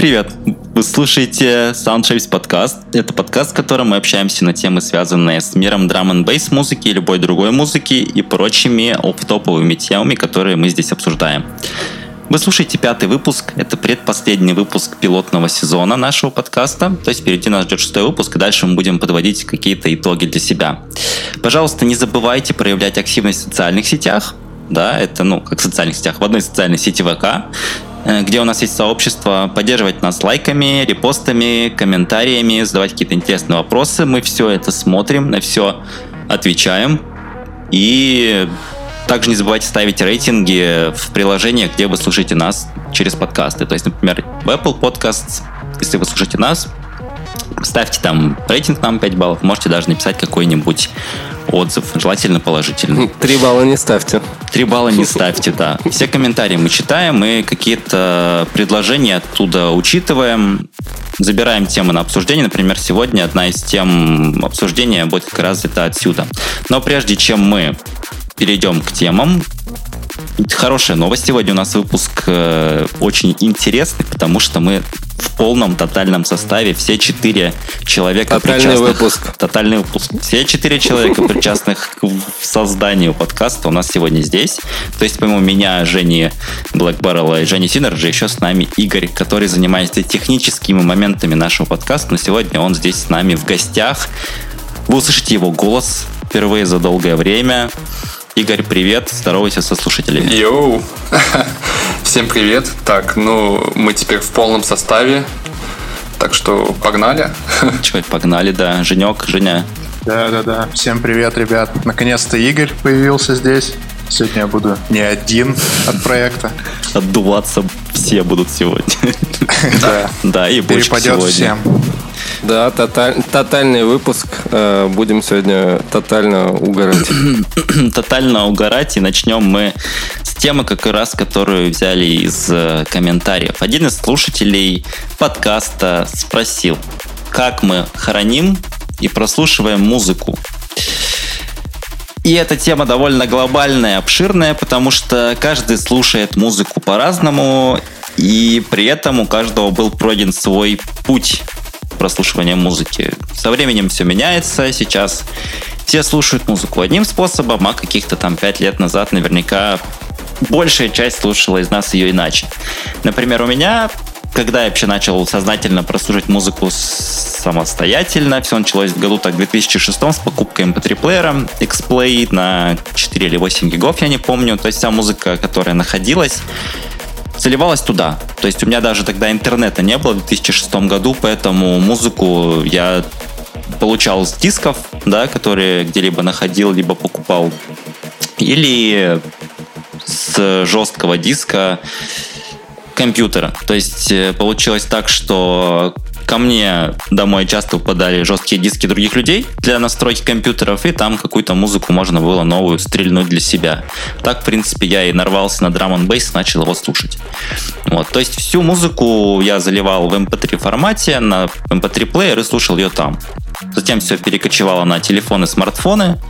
Привет! Вы слушаете Soundshapes подкаст. Это подкаст, в котором мы общаемся на темы, связанные с миром драм н бейс музыки, любой другой музыки и прочими офф-топовыми темами, которые мы здесь обсуждаем. Вы слушаете пятый выпуск, это предпоследний выпуск пилотного сезона нашего подкаста, то есть впереди нас ждет шестой выпуск, и дальше мы будем подводить какие-то итоги для себя. Пожалуйста, не забывайте проявлять активность в социальных сетях, да, это, ну, как в социальных сетях, в одной социальной сети ВК, где у нас есть сообщество, поддерживать нас лайками, репостами, комментариями, задавать какие-то интересные вопросы. Мы все это смотрим, на все отвечаем. И также не забывайте ставить рейтинги в приложениях, где вы слушаете нас через подкасты. То есть, например, в Apple Podcasts, если вы слушаете нас, ставьте там рейтинг нам 5 баллов. Можете даже написать какой-нибудь отзыв, желательно положительный. Три балла не ставьте. Три балла не ставьте, да. Все комментарии мы читаем и какие-то предложения оттуда учитываем. Забираем темы на обсуждение. Например, сегодня одна из тем обсуждения будет как раз это отсюда. Но прежде чем мы перейдем к темам. Хорошая новость. Сегодня у нас выпуск э, очень интересный, потому что мы в полном тотальном составе все четыре человека Тотальный причастных... выпуск. Тотальный выпуск. Все четыре человека, причастных к созданию подкаста, у нас сегодня здесь. То есть, помимо меня, Жени Black Barrel и Жени Synergy, еще с нами Игорь, который занимается техническими моментами нашего подкаста. Но сегодня он здесь с нами в гостях. Вы услышите его голос впервые за долгое время. Игорь, привет, здоровайся со слушателями. Йоу! Всем привет. Так, ну, мы теперь в полном составе, так что погнали. Чего, погнали, да. Женек, Женя. Да-да-да. Всем привет, ребят. Наконец-то Игорь появился здесь. Сегодня я буду не один от проекта. Отдуваться все будут сегодня. Да. Да, и Перепадет сегодня. всем. Да, тоталь- тотальный выпуск. Э, Будем сегодня тотально угорать. Тотально угорать, и начнем мы с темы, как раз, которую взяли из э, комментариев. Один из слушателей подкаста спросил, как мы храним и прослушиваем музыку. И эта тема довольно глобальная, обширная, потому что каждый слушает музыку по-разному, и при этом у каждого был пройден свой путь прослушивания музыки. Со временем все меняется, сейчас все слушают музыку одним способом, а каких-то там пять лет назад наверняка большая часть слушала из нас ее иначе. Например, у меня, когда я вообще начал сознательно прослушивать музыку самостоятельно, все началось в году так в 2006 с покупкой MP3-плеера X-Play на 4 или 8 гигов, я не помню. То есть вся музыка, которая находилась, заливалась туда. То есть у меня даже тогда интернета не было в 2006 году, поэтому музыку я получал с дисков, да, которые где-либо находил, либо покупал. Или с жесткого диска компьютера. То есть э, получилось так, что ко мне домой часто попадали жесткие диски других людей для настройки компьютеров, и там какую-то музыку можно было новую стрельнуть для себя. Так, в принципе, я и нарвался на драм н бейс, начал его слушать. Вот, то есть всю музыку я заливал в MP3 формате на MP3 плеер и слушал ее там. Затем все перекочевало на телефоны, смартфоны,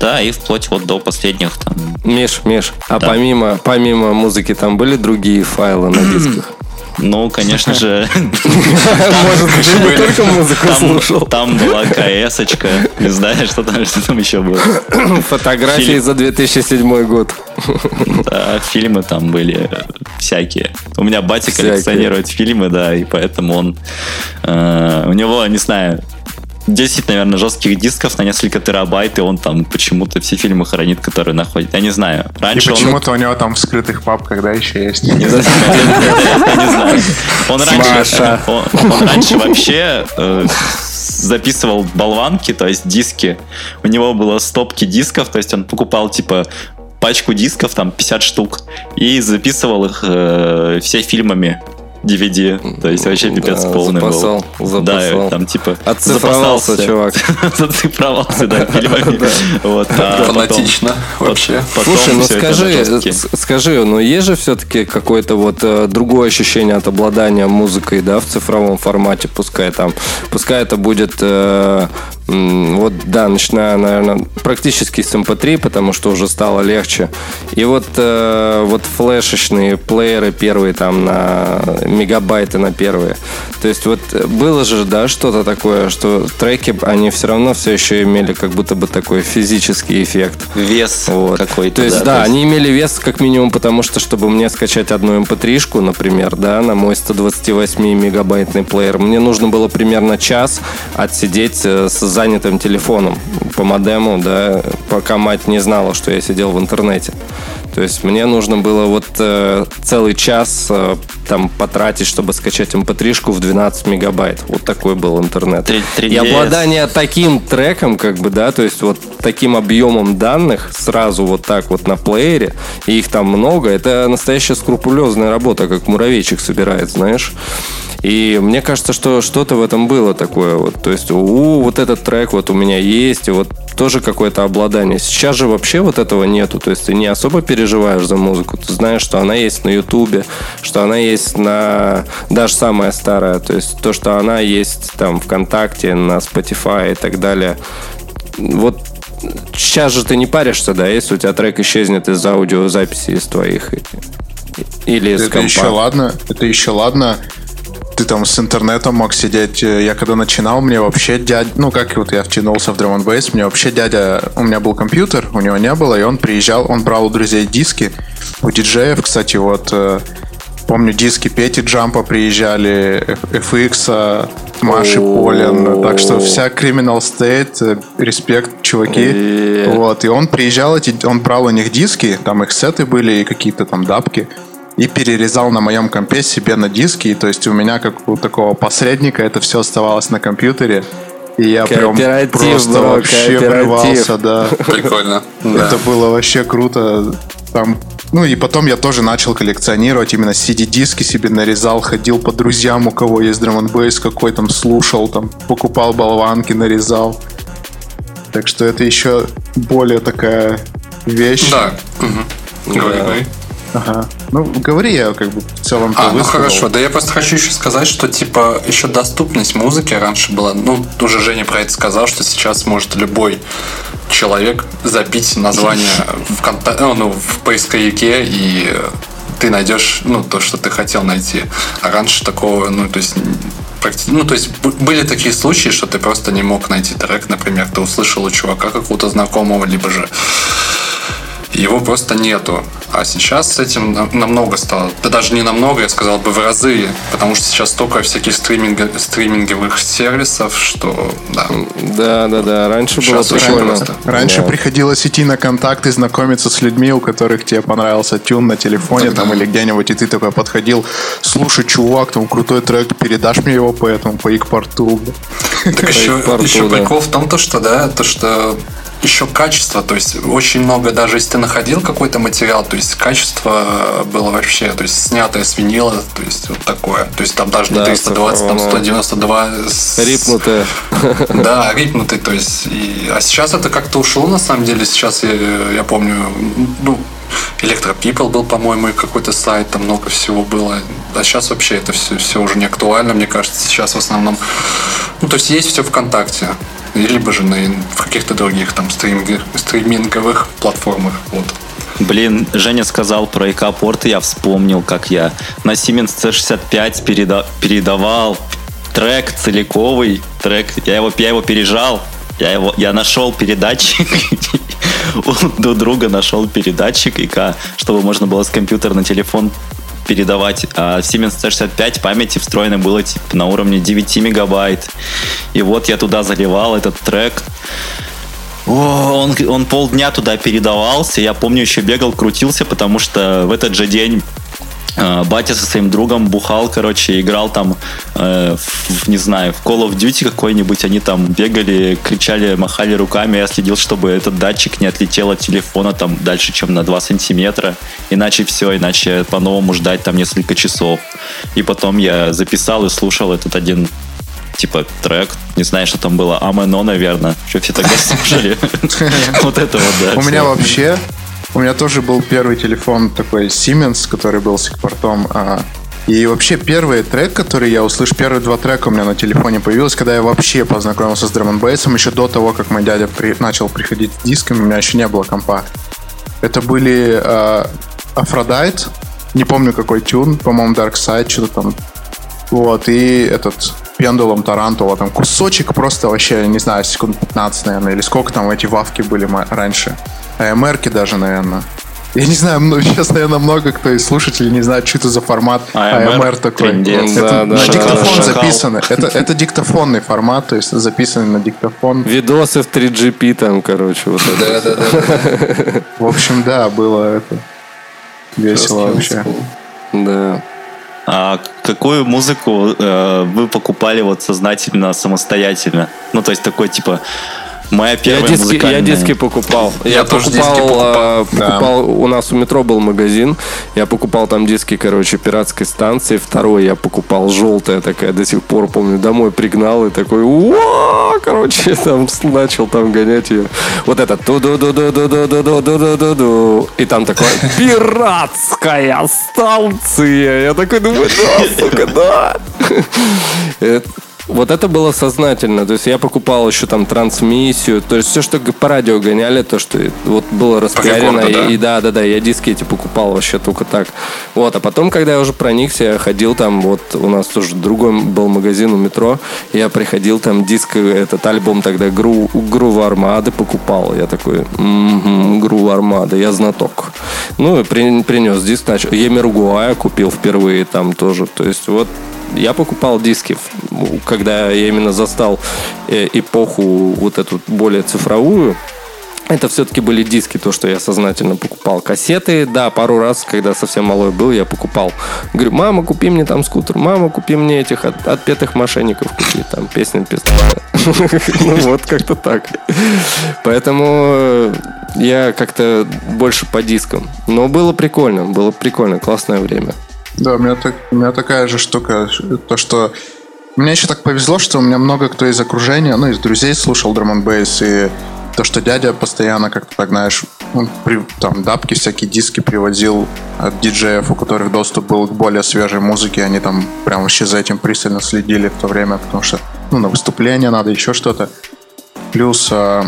да, и вплоть вот до последних там Миш, Миш, а Да. помимо, помимо музыки там были другие файлы на дисках? Ну, конечно же, Может, ты не только музыку там, слушал? там была КС-очка. Не знаю, что там, что там еще было. Фотографии за 2007 год. Да, фильмы там были всякие. У меня батя коллекционирует фильмы, да, и поэтому он... э, у него, не знаю, 10, наверное, жестких дисков на несколько терабайт, и он там почему-то все фильмы хранит, которые находит. Я не знаю. И Раньше он... почему-то у него там в скрытых папках, да, еще есть. Не знаю. Он раньше, он, он раньше вообще э, записывал болванки, то есть диски. У него было стопки дисков, то есть он покупал типа пачку дисков, там 50 штук, и записывал их э, все фильмами DVD. То есть вообще пипец Да, полный запасал, был. запасал. Да, там типа Отцифровался, чувак. Зацифровался, да, фильмами. Вот, а потом- Фанатично вообще. потом Слушай, ну скажи, скажи, ну есть же все-таки какое-то вот э, другое ощущение от обладания музыкой, да, в цифровом формате, пускай там, пускай это будет э, Вот, да, начиная, наверное, практически с MP3, эм потому что уже стало легче. И вот, э, вот флешечные плееры первые там на мегабайты на первые. То есть вот было же, да, что-то такое, что треки, они все равно все еще имели как будто бы такой физический эффект. Вес вот. какой-то. То есть, да, да то есть... они имели вес как минимум, потому что, чтобы мне скачать одну MP3-шку, эм например, да, на мой 128 мегабайтный плеер, мне нужно было примерно час отсидеть э, с занятым телефоном по модему, да, пока мать не знала, что я сидел в интернете. То есть мне нужно было вот э, целый час э, там потратить, чтобы скачать mp3-шку в 12 мегабайт. Вот такой был интернет. 3, 3 И обладание таким треком, как бы, да, то есть вот таким объемом данных сразу вот так вот на плеере, и их там много, это настоящая скрупулезная работа, как муравейчик собирает, знаешь. И мне кажется, что что-то в этом было такое. Вот. То есть, у, вот этот трек вот у меня есть, и вот тоже какое-то обладание. Сейчас же вообще вот этого нету. То есть ты не особо переживаешь за музыку. Ты знаешь, что она есть на Ютубе, что она есть на... Даже самая старая. То есть то, что она есть там ВКонтакте, на Spotify и так далее. Вот сейчас же ты не паришься, да, если у тебя трек исчезнет из аудиозаписи из твоих или из это компа. еще ладно, это еще ладно ты там с интернетом мог сидеть. Я когда начинал, мне вообще дядя, ну как вот я втянулся в Drum Bass, мне вообще дядя, у меня был компьютер, у него не было, и он приезжал, он брал у друзей диски, у диджеев, кстати, вот э, помню диски Пети Джампа приезжали, FX, Маши Полин, так что вся Criminal State, э, респект, чуваки. Вот, и он приезжал, эти, он брал у них диски, там их сеты были и какие-то там дапки и перерезал на моем компе себе на диске. И, то есть у меня, как у такого посредника, это все оставалось на компьютере. И я прям просто бро, вообще плевался, да. Прикольно. Это было вообще круто. Там ну и потом я тоже начал коллекционировать именно CD-диски себе нарезал, ходил по друзьям, у кого есть драм бейс какой там слушал, там покупал болванки, нарезал. Так что это еще более такая вещь. Да. Угу. Говори, говори. Ага. Ну, говори, я как бы в целом А, ну хорошо. Да я просто хочу еще сказать, что типа еще доступность музыки раньше была. Ну, уже Женя про это сказал, что сейчас может любой человек забить название в, конта... Э, ну, в поисковике и ты найдешь ну, то, что ты хотел найти. А раньше такого, ну, то есть ну, то есть были такие случаи, что ты просто не мог найти трек, например, ты услышал у чувака какого-то знакомого, либо же его просто нету. А сейчас с этим намного стало. Да даже не намного, я сказал бы в разы. Потому что сейчас столько всяких стриминг, стриминговых сервисов, что да. Да, да, да. Раньше сейчас было прикольно. Просто. Раньше да. приходилось идти на контакты, знакомиться с людьми, у которых тебе понравился тюн на телефоне так, там или где-нибудь, и ты такой подходил, слушай, чувак, там крутой трек, передашь мне его по этому, по икпорту. Так еще, еще прикол в том, то, что, да, то, что еще качество, то есть очень много, даже если ты находил какой-то материал, то есть качество было вообще, то есть снятое с винила, то есть вот такое, то есть там даже не да, 320, там 192. С... Рипнутое. Да, рипнутый, то есть, и... а сейчас это как-то ушло на самом деле, сейчас я, я помню, ну, Electro People был, по-моему, и какой-то сайт, там много всего было. А сейчас вообще это все, все уже не актуально, мне кажется. Сейчас в основном... Ну, то есть есть все ВКонтакте либо же на, в каких-то других там стриминг, стриминговых платформах. Вот. Блин, Женя сказал про ИК-порт, и я вспомнил, как я на Siemens C65 переда- передавал трек целиковый, трек, я его, я его пережал, я, его, я нашел передатчик, у друга нашел передатчик ИК, чтобы можно было с компьютера на телефон передавать. А Siemens C65 памяти встроено было типа на уровне 9 мегабайт. И вот я туда заливал этот трек. О, он, он полдня туда передавался. Я помню, еще бегал, крутился, потому что в этот же день батя со своим другом бухал, короче, играл там, э, в, не знаю, в Call of Duty какой-нибудь, они там бегали, кричали, махали руками, я следил, чтобы этот датчик не отлетел от телефона там дальше, чем на 2 сантиметра, иначе все, иначе по-новому ждать там несколько часов. И потом я записал и слушал этот один типа трек, не знаю, что там было, Амено, наверное, что все тогда слушали. Вот это вот, да. У меня вообще у меня тоже был первый телефон такой Siemens, который был с ИК-портом. А, И вообще первый трек, который я услышал, первые два трека у меня на телефоне появилось, когда я вообще познакомился с drum еще до того, как мой дядя при, начал приходить с дисками, у меня еще не было компа. Это были э, Aphrodite, не помню какой tune, по-моему, Dark Side, что-то там. Вот, и этот Pendulum Tarantula, там кусочек просто вообще, не знаю, секунд 15, наверное, или сколько там эти wav ки были раньше. АМРки даже, наверное. Я не знаю, сейчас, наверное, много кто из слушателей не знает, что это за формат AMR, AMR такой. Трендец. Это Да, да, на да, диктофон да. записано. Это, это диктофонный формат, то есть записанный на диктофон. Видосы в 3GP там, короче, вот это. Да, да, да. В общем, да, было это весело вообще. Да. А какую музыку э, вы покупали вот сознательно, самостоятельно? Ну, то есть такой, типа, моя Я первая диски, я музыкальная... диски покупал. Я тоже диски покупал, покупал. а, покупал- У нас у метро был магазин. Я покупал там диски, короче, пиратской станции. Второй я покупал желтая такая, до сих пор помню. Домой пригнал и такой, короче, там начал там гонять ее. Вот это ту ду ду ду ду ду ду ду ду ду ду ду И там такое пиратская станция. Я такой думаю, да, сука, да. Э, Вот это было сознательно. То есть я покупал еще там трансмиссию. То есть все, что по радио гоняли, то, что вот было распиарено. рекорду, да? И, и да, да, да, я диски эти покупал вообще только так. Вот, а потом, когда я уже проникся, я ходил там, вот у нас тоже другой был магазин у метро, я приходил там диск, этот альбом тогда Гру, Грув Армады покупал. Я такой, угу, Грув Армада, я знаток. Ну, и при- принес диск, начал. Емергуая купил впервые там тоже. То есть вот я покупал диски, когда я именно застал э, эпоху вот эту более цифровую. Это все-таки были диски, то, что я сознательно покупал. Кассеты, да, пару раз, когда совсем малой был, я покупал. Говорю, мама, купи мне там скутер, мама, купи мне этих от- отпетых мошенников, купи там песни пистолета. Ну вот, как-то так. Поэтому э, я как-то больше по дискам. Но было прикольно, было прикольно, классное время. Да, у меня, так, у меня такая же штука, то что мне еще так повезло, что у меня много кто из окружения, ну, из друзей слушал драм бейс и то, что дядя постоянно как-то так, знаешь, он при- там дапки, всякие диски привозил от диджеев, у которых доступ был к более свежей музыке, они там прям вообще за этим пристально следили в то время, потому что, ну, на выступление надо, еще что-то. Плюс а,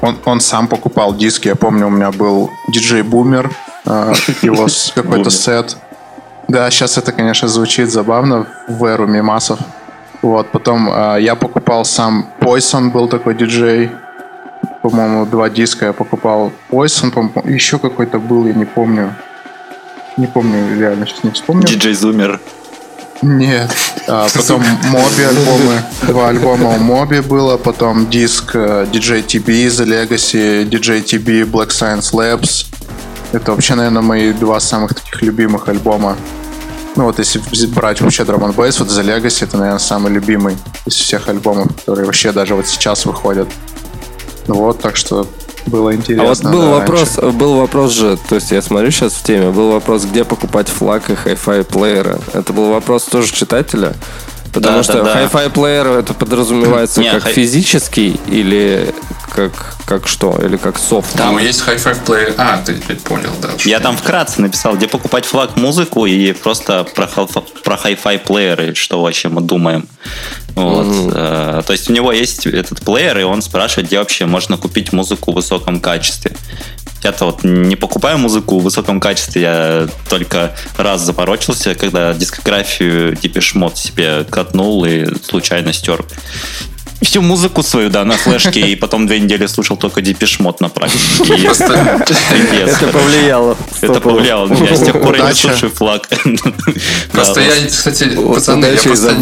он, он сам покупал диски. Я помню, у меня был диджей Бумер, а, его какой-то сет. Да, сейчас это, конечно, звучит забавно в эру мимасов. Вот, потом а, я покупал сам Poison, был такой диджей. По-моему, два диска я покупал. Poison, по-моему, еще какой-то был, я не помню. Не помню, реально сейчас не вспомню. Диджей Зумер. Нет. А, потом Моби альбомы. Два альбома у Моби было. Потом диск э, DJ TB The Legacy, DJ TB Black Science Labs. Это вообще, наверное, мои два самых таких любимых альбома. Ну вот если брать вообще Drum and Bass, вот The Legacy это, наверное, самый любимый из всех альбомов, которые вообще даже вот сейчас выходят. Ну вот, так что было А интересно. вот был да, вопрос, раньше. был вопрос же, то есть я смотрю сейчас в теме, был вопрос, где покупать флаг и hi-fi плееры. Это был вопрос тоже читателя. Потому Да, что да, да. hi-fi плеер это подразумевается Не, как хай- физический или как, как что? Или как софт? Там есть High-Five Player. А, ты теперь понял, да. Я там вкратце написал, где покупать флаг музыку и просто про, про hi-fi плееры, что вообще мы думаем. Вот. Э, то есть у него есть этот плеер, и он спрашивает, где вообще можно купить музыку в высоком качестве. Я-то вот не покупаю музыку в высоком качестве, я только раз запорочился, когда дискографию Depeche Mode себе катнул и случайно стер всю музыку свою, да, на флешке, и потом две недели слушал только Mode на практике. Это повлияло. Это повлияло на меня. С тех пор я не слушаю флаг. Просто я, кстати, пацаны, я просто...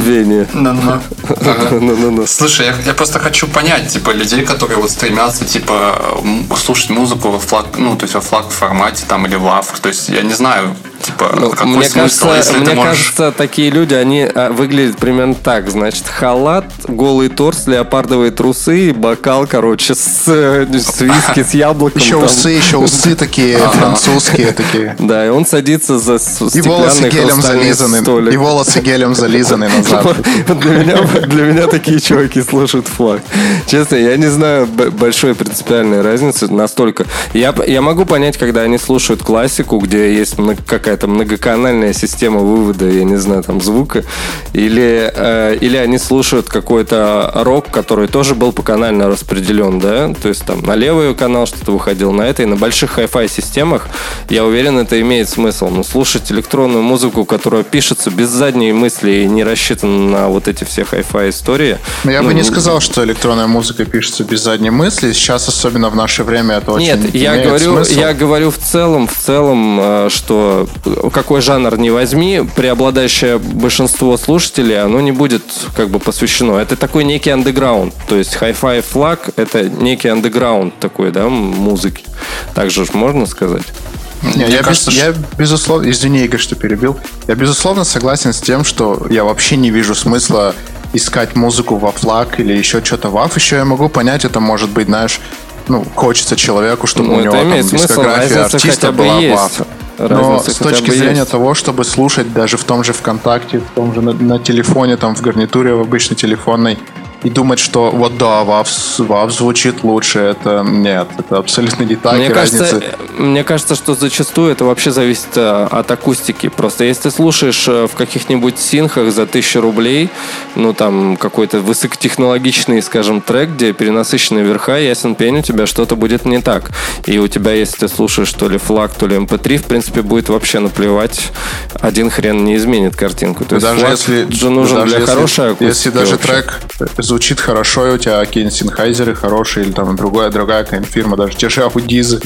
Слушай, я, я просто хочу понять, типа, людей, которые вот стремятся, типа, слушать музыку во флаг, ну, то есть во флаг формате там или в AV. То есть я не знаю, типа, Ну, какой мне смысл, кажется, если мне ты можешь... кажется, такие люди, они а, выглядят примерно так. Значит, халат, голый торс, леопардовые трусы, бокал, короче, с, э, с виски, с яблоком. Еще там. усы, еще усы такие французские такие. Да, и он садится за И волосы гелем зализаны. столик. И волосы гелем зализаны назад. Вот Для меня, для меня такие чуваки слушают флаг. Честно, я не знаю большой принципиальной разницы настолько. Я, я могу понять, когда они слушают классику, где есть какая какая-то многоканальная система вывода, я не знаю, там звука, или, э, или они слушают какой-то рок, который тоже был по канально распределен, да, то есть там на левый канал что-то выходил, на это, и на больших хай-фай системах, я уверен, это имеет смысл. Но слушать электронную музыку, которая пишется без задней мысли и не рассчитана на вот эти все хай-фай истории. Но я ну, бы не сказал, что электронная музыка пишется без задней мысли. Сейчас, особенно в наше время, это очень Нет, я говорю, смысл. я говорю в целом, в целом, э, что какой жанр не возьми, преобладающее большинство слушателей, оно не будет как бы посвящено. Это такой некий андеграунд. То есть Hi-Fi флаг это некий андеграунд такой, да, музыки. Так же можно сказать. Не, Мне я, кажется, без- я безусловно, извини, Игорь, что перебил. Я безусловно согласен с тем, что я вообще не вижу смысла искать музыку во флаг или еще что-то ваф. Еще я могу понять, это может быть, знаешь, ну, хочется человеку, чтобы Ну, у него там смысл, дискография артиста была есть. ваф. Но с точки зрения есть. того, чтобы слушать даже в том же ВКонтакте, в том же на, на телефоне, там в гарнитуре в обычной телефонной, и думать, что вот да, вав, вав звучит лучше, это нет, это абсолютно не так. Мне и кажется, разница- э, мне кажется, что зачастую это вообще зависит э, от акустики. Просто если ты слушаешь э, в каких-нибудь синхах за тысячу рублей, ну там какой-то высокотехнологичный, скажем, трек, где перенасыщенные верха, ясен пень, у тебя что-то будет не так. И у тебя, если ты слушаешь то ли флаг, то ли MP3, в принципе, будет вообще наплевать. Один хрен не изменит картинку. То есть даже флаг если же нужен даже для если- хорошей акустики. Если даже вообще. трек звучит хорошо, и у тебя какие-нибудь синхайзеры хорошие, или там другая, другая какая-нибудь фирма, даже те же аудизы,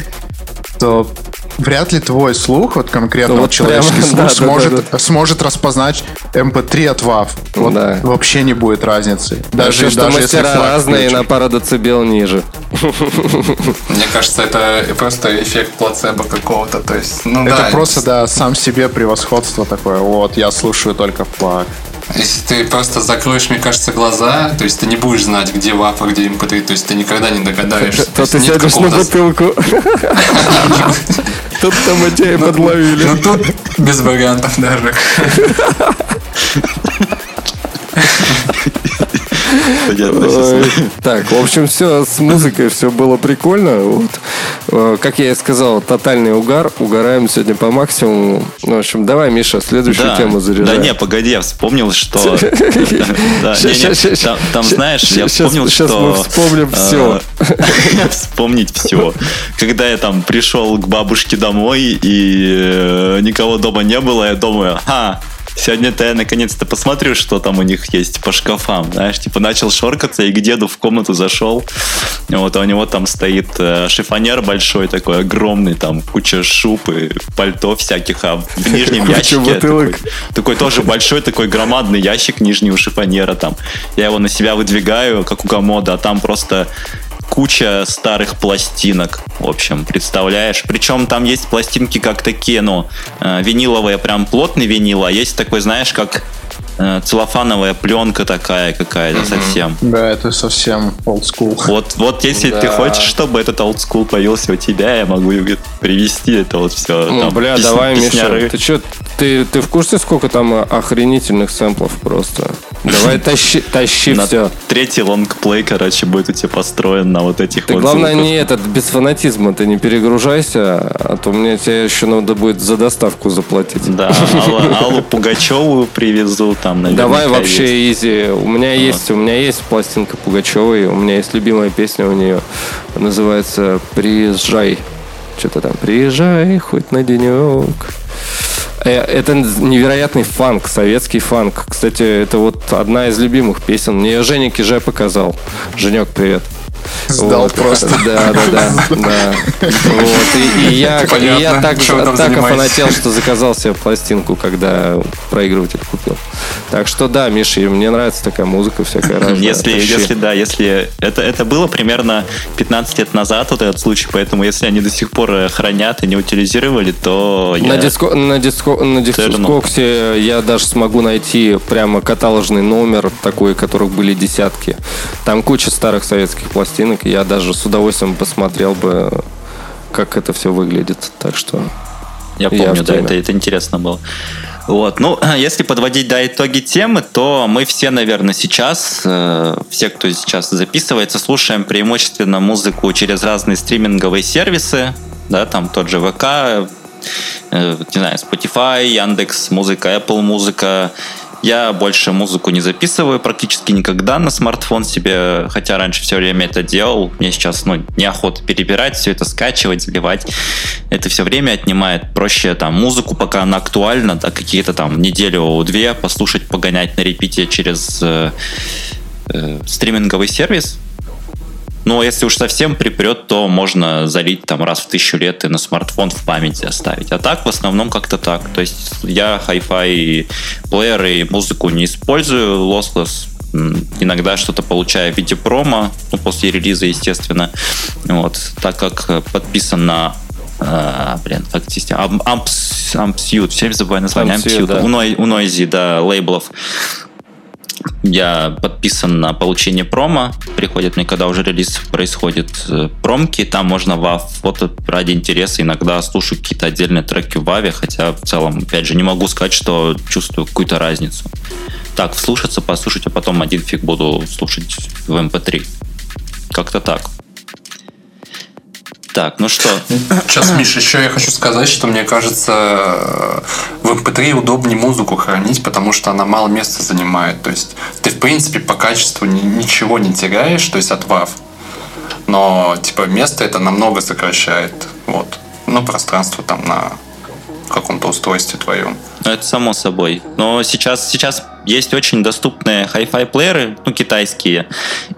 то вряд ли твой слух, вот конкретно Ну, вот человеческий прямо, слух, да, да, сможет, да, сможет распознать MP3 от WAV. Вот Да. вообще не будет разницы. Даже, что если мастера разные на пару децибел ниже. Мне кажется, это просто эффект плацебо какого-то. То есть, ну Это да, просто, да, сам себе превосходство такое. Вот, я слушаю только флаг. Если ты просто закроешь, мне кажется, глаза, то есть ты не будешь знать, где вафа, где mp3, то есть ты никогда не догадаешься. То ты сядешь на бутылку. Тут там тебя подловили. Ну тут без вариантов даже. Сейчас. Так, в общем, все с музыкой, все было прикольно. Э, Как я и сказал, тотальный угар. Угораем сегодня по максимуму. Ну, В общем, давай, Миша, следующую тему заряжай. да не, погоди, я вспомнил, что... Там- знаешь, я вспомнил, что... мы вспомним э, всё. Вспомнить все. Когда я там пришел к бабушке домой, и э, никого дома не было, я думаю, ха, Сегодня-то я наконец-то посмотрю, что там у них есть по шкафам. Знаешь, типа начал шоркаться и к деду в комнату зашел. Вот, а у него там стоит э, шифонер большой такой, огромный, там куча шуб и пальто всяких, а в нижнем ящике такой тоже большой, такой громадный ящик нижнего шифонера там. Я его на себя выдвигаю, как у комода, а там просто куча старых пластинок, в общем, представляешь? Причем там есть пластинки как такие, ну, э, виниловые, прям плотный винил, а есть такой, знаешь, как э, целлофановая пленка такая какая-то совсем. Да, это совсем old school. Вот, вот если ты Да. хочешь, чтобы этот old school появился у тебя, я могу привести это вот все. Ну, бля, давай, Миша, ты что, ты, ты в курсе, сколько там э, охренительных сэмплов просто? Давай тащи, тащи На все. третий лонгплей, короче, будет у тебя построен на вот этих Ты вот главное звуках. не этот, без фанатизма ты не перегружайся, а то мне тебе еще надо будет за доставку заплатить. Да, Алла- Аллу Пугачеву привезу там, наверняка Давай есть. вообще изи. У меня есть, у меня есть пластинка Пугачевой, у меня есть любимая песня у нее. Называется «Приезжай». Что-то там «Приезжай хоть на денек». Э, Это невероятный фанк, советский фанк. Кстати, это вот одна из любимых песен. Мне Женя Киже показал. Женек, привет. Сдал просто. Да, да, да. да. Вот. И, и я, и я так, так офанател, что заказал себе пластинку, когда проигрыватель купил. Так что да, Миша, и мне нравится такая музыка всякая разная. Если, Тащи. если, да, если это, это было примерно 15 лет назад, вот этот случай, поэтому если они до сих пор э, хранят и не утилизировали, то На, я... диско, на, диско, на дискоксе я даже смогу найти прямо каталожный номер такой, которых были десятки. Там куча старых советских пластинок, и я даже с удовольствием посмотрел бы, как это все выглядит. Так что Я Я помню, в да, это, это интересно было. Вот, ну, если подводить, да, итоги темы, то мы все, наверное, сейчас, э, все, кто сейчас записывается, слушаем преимущественно музыку через разные стриминговые сервисы, да, там тот же ВК, э, не знаю, Spotify, Яндекс, музыка, Apple музыка, я больше музыку не записываю практически никогда на смартфон себе, хотя раньше все время это делал. Мне сейчас ну, неохота перебирать, все это скачивать, заливать. Это все время отнимает. Проще там музыку, пока она актуальна, да, какие-то там неделю-две послушать, погонять на репите через э, э, стриминговый сервис, но если уж совсем припрет, то можно залить там раз в тысячу лет и на смартфон в памяти оставить. А так в основном как-то так. То есть я Hi-Fi плееры и музыку не использую, lossless иногда что-то получаю в виде промо, ну, после релиза, естественно. Вот, так как подписан на а, блин, как система? Ampsuit, все время забываю название. Ampsuit, да. у, у Noisy, да, лейблов я подписан на получение промо. Приходит мне, когда уже релиз происходит, э, промки. Там можно в вот ради интереса иногда слушаю какие-то отдельные треки в Ваве, хотя в целом, опять же, не могу сказать, что чувствую какую-то разницу. Так, вслушаться, послушать, а потом один фиг буду слушать в MP3. Эм Как-то так. Так, ну что? Сейчас, Миша, еще я хочу сказать, что мне кажется, в MP3 удобнее музыку хранить, потому что она мало места занимает. То есть ты, в принципе, по качеству ничего не теряешь, то есть от WAV. Но, типа, место это намного сокращает. Вот. Ну, пространство там на каком-то устройстве твоем. Ну, это само собой. Но сейчас, сейчас есть очень доступные Hi-Fi плееры, ну, китайские,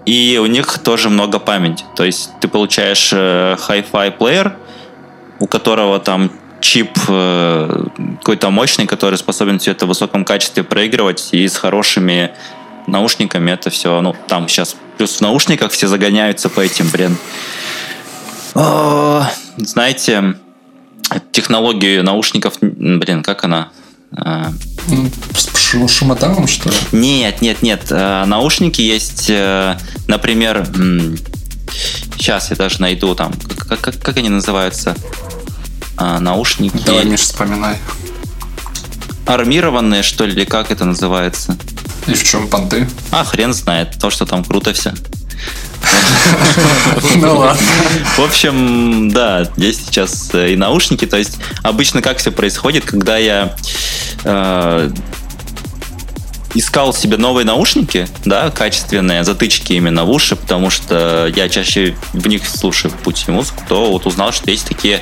и у них тоже много памяти. То есть ты получаешь э, Hi-Fi плеер, у которого там чип э, какой-то мощный, который способен все это в высоком качестве проигрывать, и с хорошими наушниками это все, ну, там сейчас плюс в наушниках все загоняются по этим, блин. Знаете, технологию наушников, блин, как она? А, с шумотавом, что ли? Нет, нет, нет. А, наушники есть, э, например, сейчас я даже найду там, как, как, как они называются? А, наушники. Давай, Миш, вспоминай. Армированные, что ли, или как это называется? И в чем понты? А, хрен знает. То, что там круто все. Ну ладно. В общем, да, есть сейчас э, и наушники. То есть обычно как все происходит, когда я э, искал себе новые наушники, да, качественные, затычки именно в уши, потому что я чаще в них слушаю путь и музыку, то вот узнал, что есть такие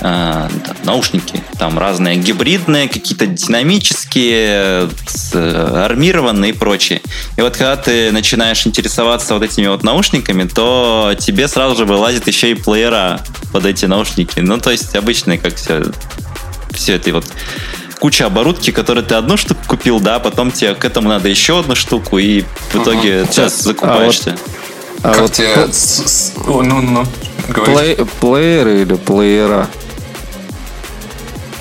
э, наушники. Там разные гибридные, какие-то динамические, э, армированные и прочее. И вот когда ты начинаешь интересоваться вот этими вот наушниками, то тебе сразу же вылазит еще и плеера под эти наушники. Ну, то есть обычные, как все, все это вот куча оборудки, которые ты одну штуку купил, да, потом тебе к этому надо еще одну штуку, и в итоге uh-huh. ты закупаешься. А вот, а как вот тебе... Ну, ну, ну, Плей, плееры или плеера?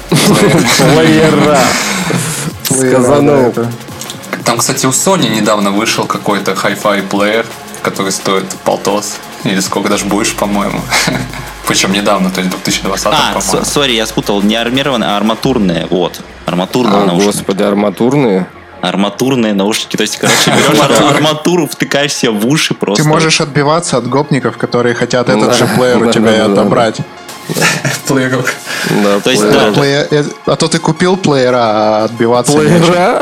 Плеера. Сказанул. Там, кстати, у Sony недавно вышел какой-то Hi-Fi плеер, который стоит полтос. Или сколько даже будешь, по-моему. Причем недавно, то есть 2020 А, сори, я спутал, не армированные, а арматурные. Вот. Арматурные а, наушники. Господи, арматурные? арматурные наушники. То есть, короче, берешь арматуру, втыкаешь себе в уши просто. Ты можешь отбиваться от гопников, которые хотят этот же плеер у тебя и отобрать. Плееров. Да, то есть, да. Плеер, э, а то ты купил плеера, а отбиваться Плеера? Да.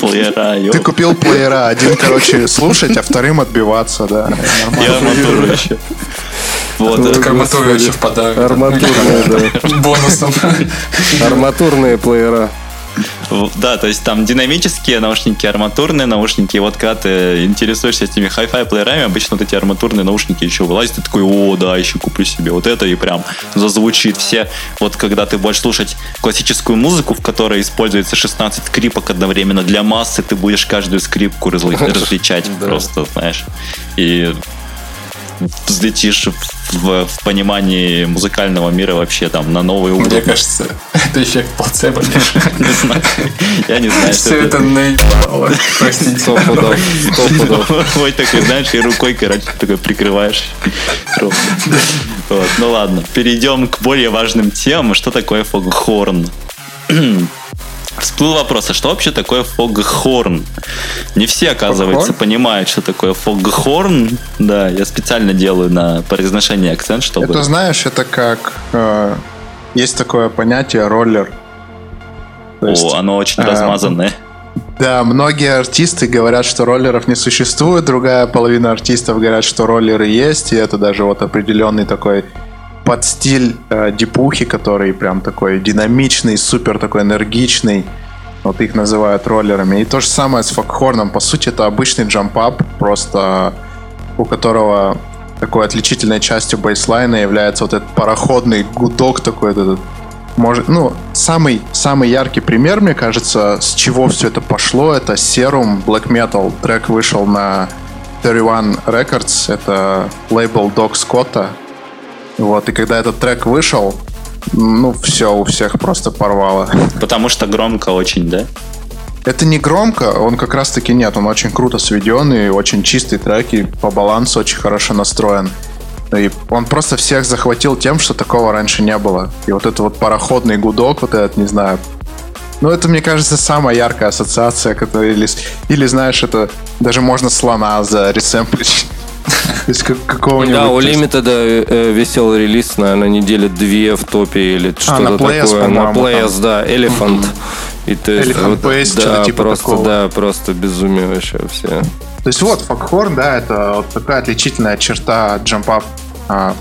Плеера, Ты купил плеера, один, короче, слушать, а вторым отбиваться, да. Я арматуру еще. Вот, так арматура еще в подарок. Арматурные, да. Бонусом. Арматурные плеера. Да, то есть там динамические наушники, арматурные наушники. И вот когда ты интересуешься этими hi-fi плеерами, обычно вот эти арматурные наушники еще вылазят, ты такой, о, да, еще куплю себе вот это, и прям зазвучит все. Вот когда ты будешь слушать классическую музыку, в которой используется 16 скрипок одновременно для массы, ты будешь каждую скрипку различать просто, знаешь. И взлетишь в, в понимании музыкального мира вообще там на новый уровень. Мне кажется, это эффект плацебо. Не знаю. Я не знаю. Все это наебало. Простите. Сто пудов. Ой, такой, знаешь, и рукой, короче, такой прикрываешь. Вот, ну ладно, перейдем к более важным темам. Что такое фогхорн? Всплыл вопрос, а что вообще такое фогхорн? Не все, оказывается, фогхорн? понимают, что такое фогхорн. Да, я специально делаю на произношение акцент, чтобы... Это, знаешь, это как... Э, есть такое понятие роллер. То есть, О, оно очень э, размазанное. Да, многие артисты говорят, что роллеров не существует, другая половина артистов говорят, что роллеры есть, и это даже вот определенный такой под стиль э, дипухи, который прям такой динамичный, супер такой энергичный. Вот их называют роллерами. И то же самое с фокхорном. По сути, это обычный джамп-ап, просто у которого такой отличительной частью бейслайна является вот этот пароходный гудок такой, этот может, ну, самый, самый яркий пример, мне кажется, с чего все это пошло, это Serum Black Metal. Трек вышел на 31 Records, это лейбл Док Скотта. Вот, и когда этот трек вышел, ну, все у всех просто порвало. Потому что громко очень, да? Это не громко, он как раз таки нет, он очень круто сведен и очень чистый трек, и по балансу очень хорошо настроен. И он просто всех захватил тем, что такого раньше не было. И вот это вот пароходный гудок, вот этот, не знаю, ну, это, мне кажется, самая яркая ассоциация, которая... Или, или знаешь, это даже можно слона заресемплить. То есть какого-нибудь... Да, у Limited э, э, висел релиз на, на неделе две в топе или а, что-то такое. На Players, да, Elephant. И ты, Elephant Base, да, типа просто, такого. да, просто безумие вообще все. То есть вот, фокхорн, да, это вот такая отличительная черта джампап а,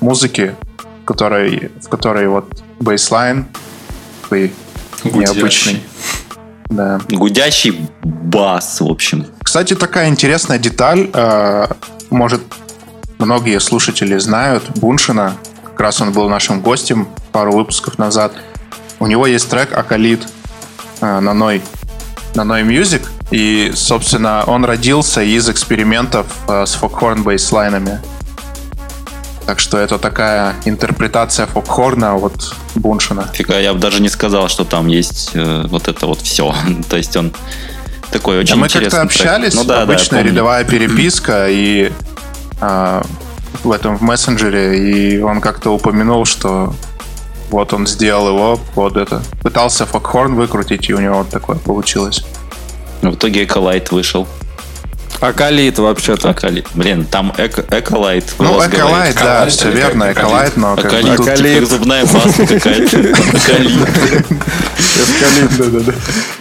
музыки, в которой, в которой вот бейслайн такой необычный. Да. Гудящий бас, в общем. Кстати, такая интересная деталь. Э, может, многие слушатели знают Буншина. Как раз он был нашим гостем пару выпусков назад. У него есть трек «Акалит» э, на Ной, на Ной Music. И, собственно, он родился из экспериментов э, с фокхорн бейслайнами. Так что это такая интерпретация фокхорна от Буншина. Фига, я бы даже не сказал, что там есть э, вот это вот все. То есть он такой очень да мы как-то общались, ну, да, обычная да, рядовая переписка, и э, в этом в мессенджере, и он как-то упомянул, что вот он сделал его под это. Пытался фокхорн выкрутить, и у него вот такое получилось. В итоге Эколайт вышел. Акалит вообще-то. Акалит. Блин, там эко, Эколайт. Ну, Эколайт, да, все верно, Эколайт, но Акалит. Тут типа зубная паста какая-то. Акалит. Эвкалипт, да-да-да.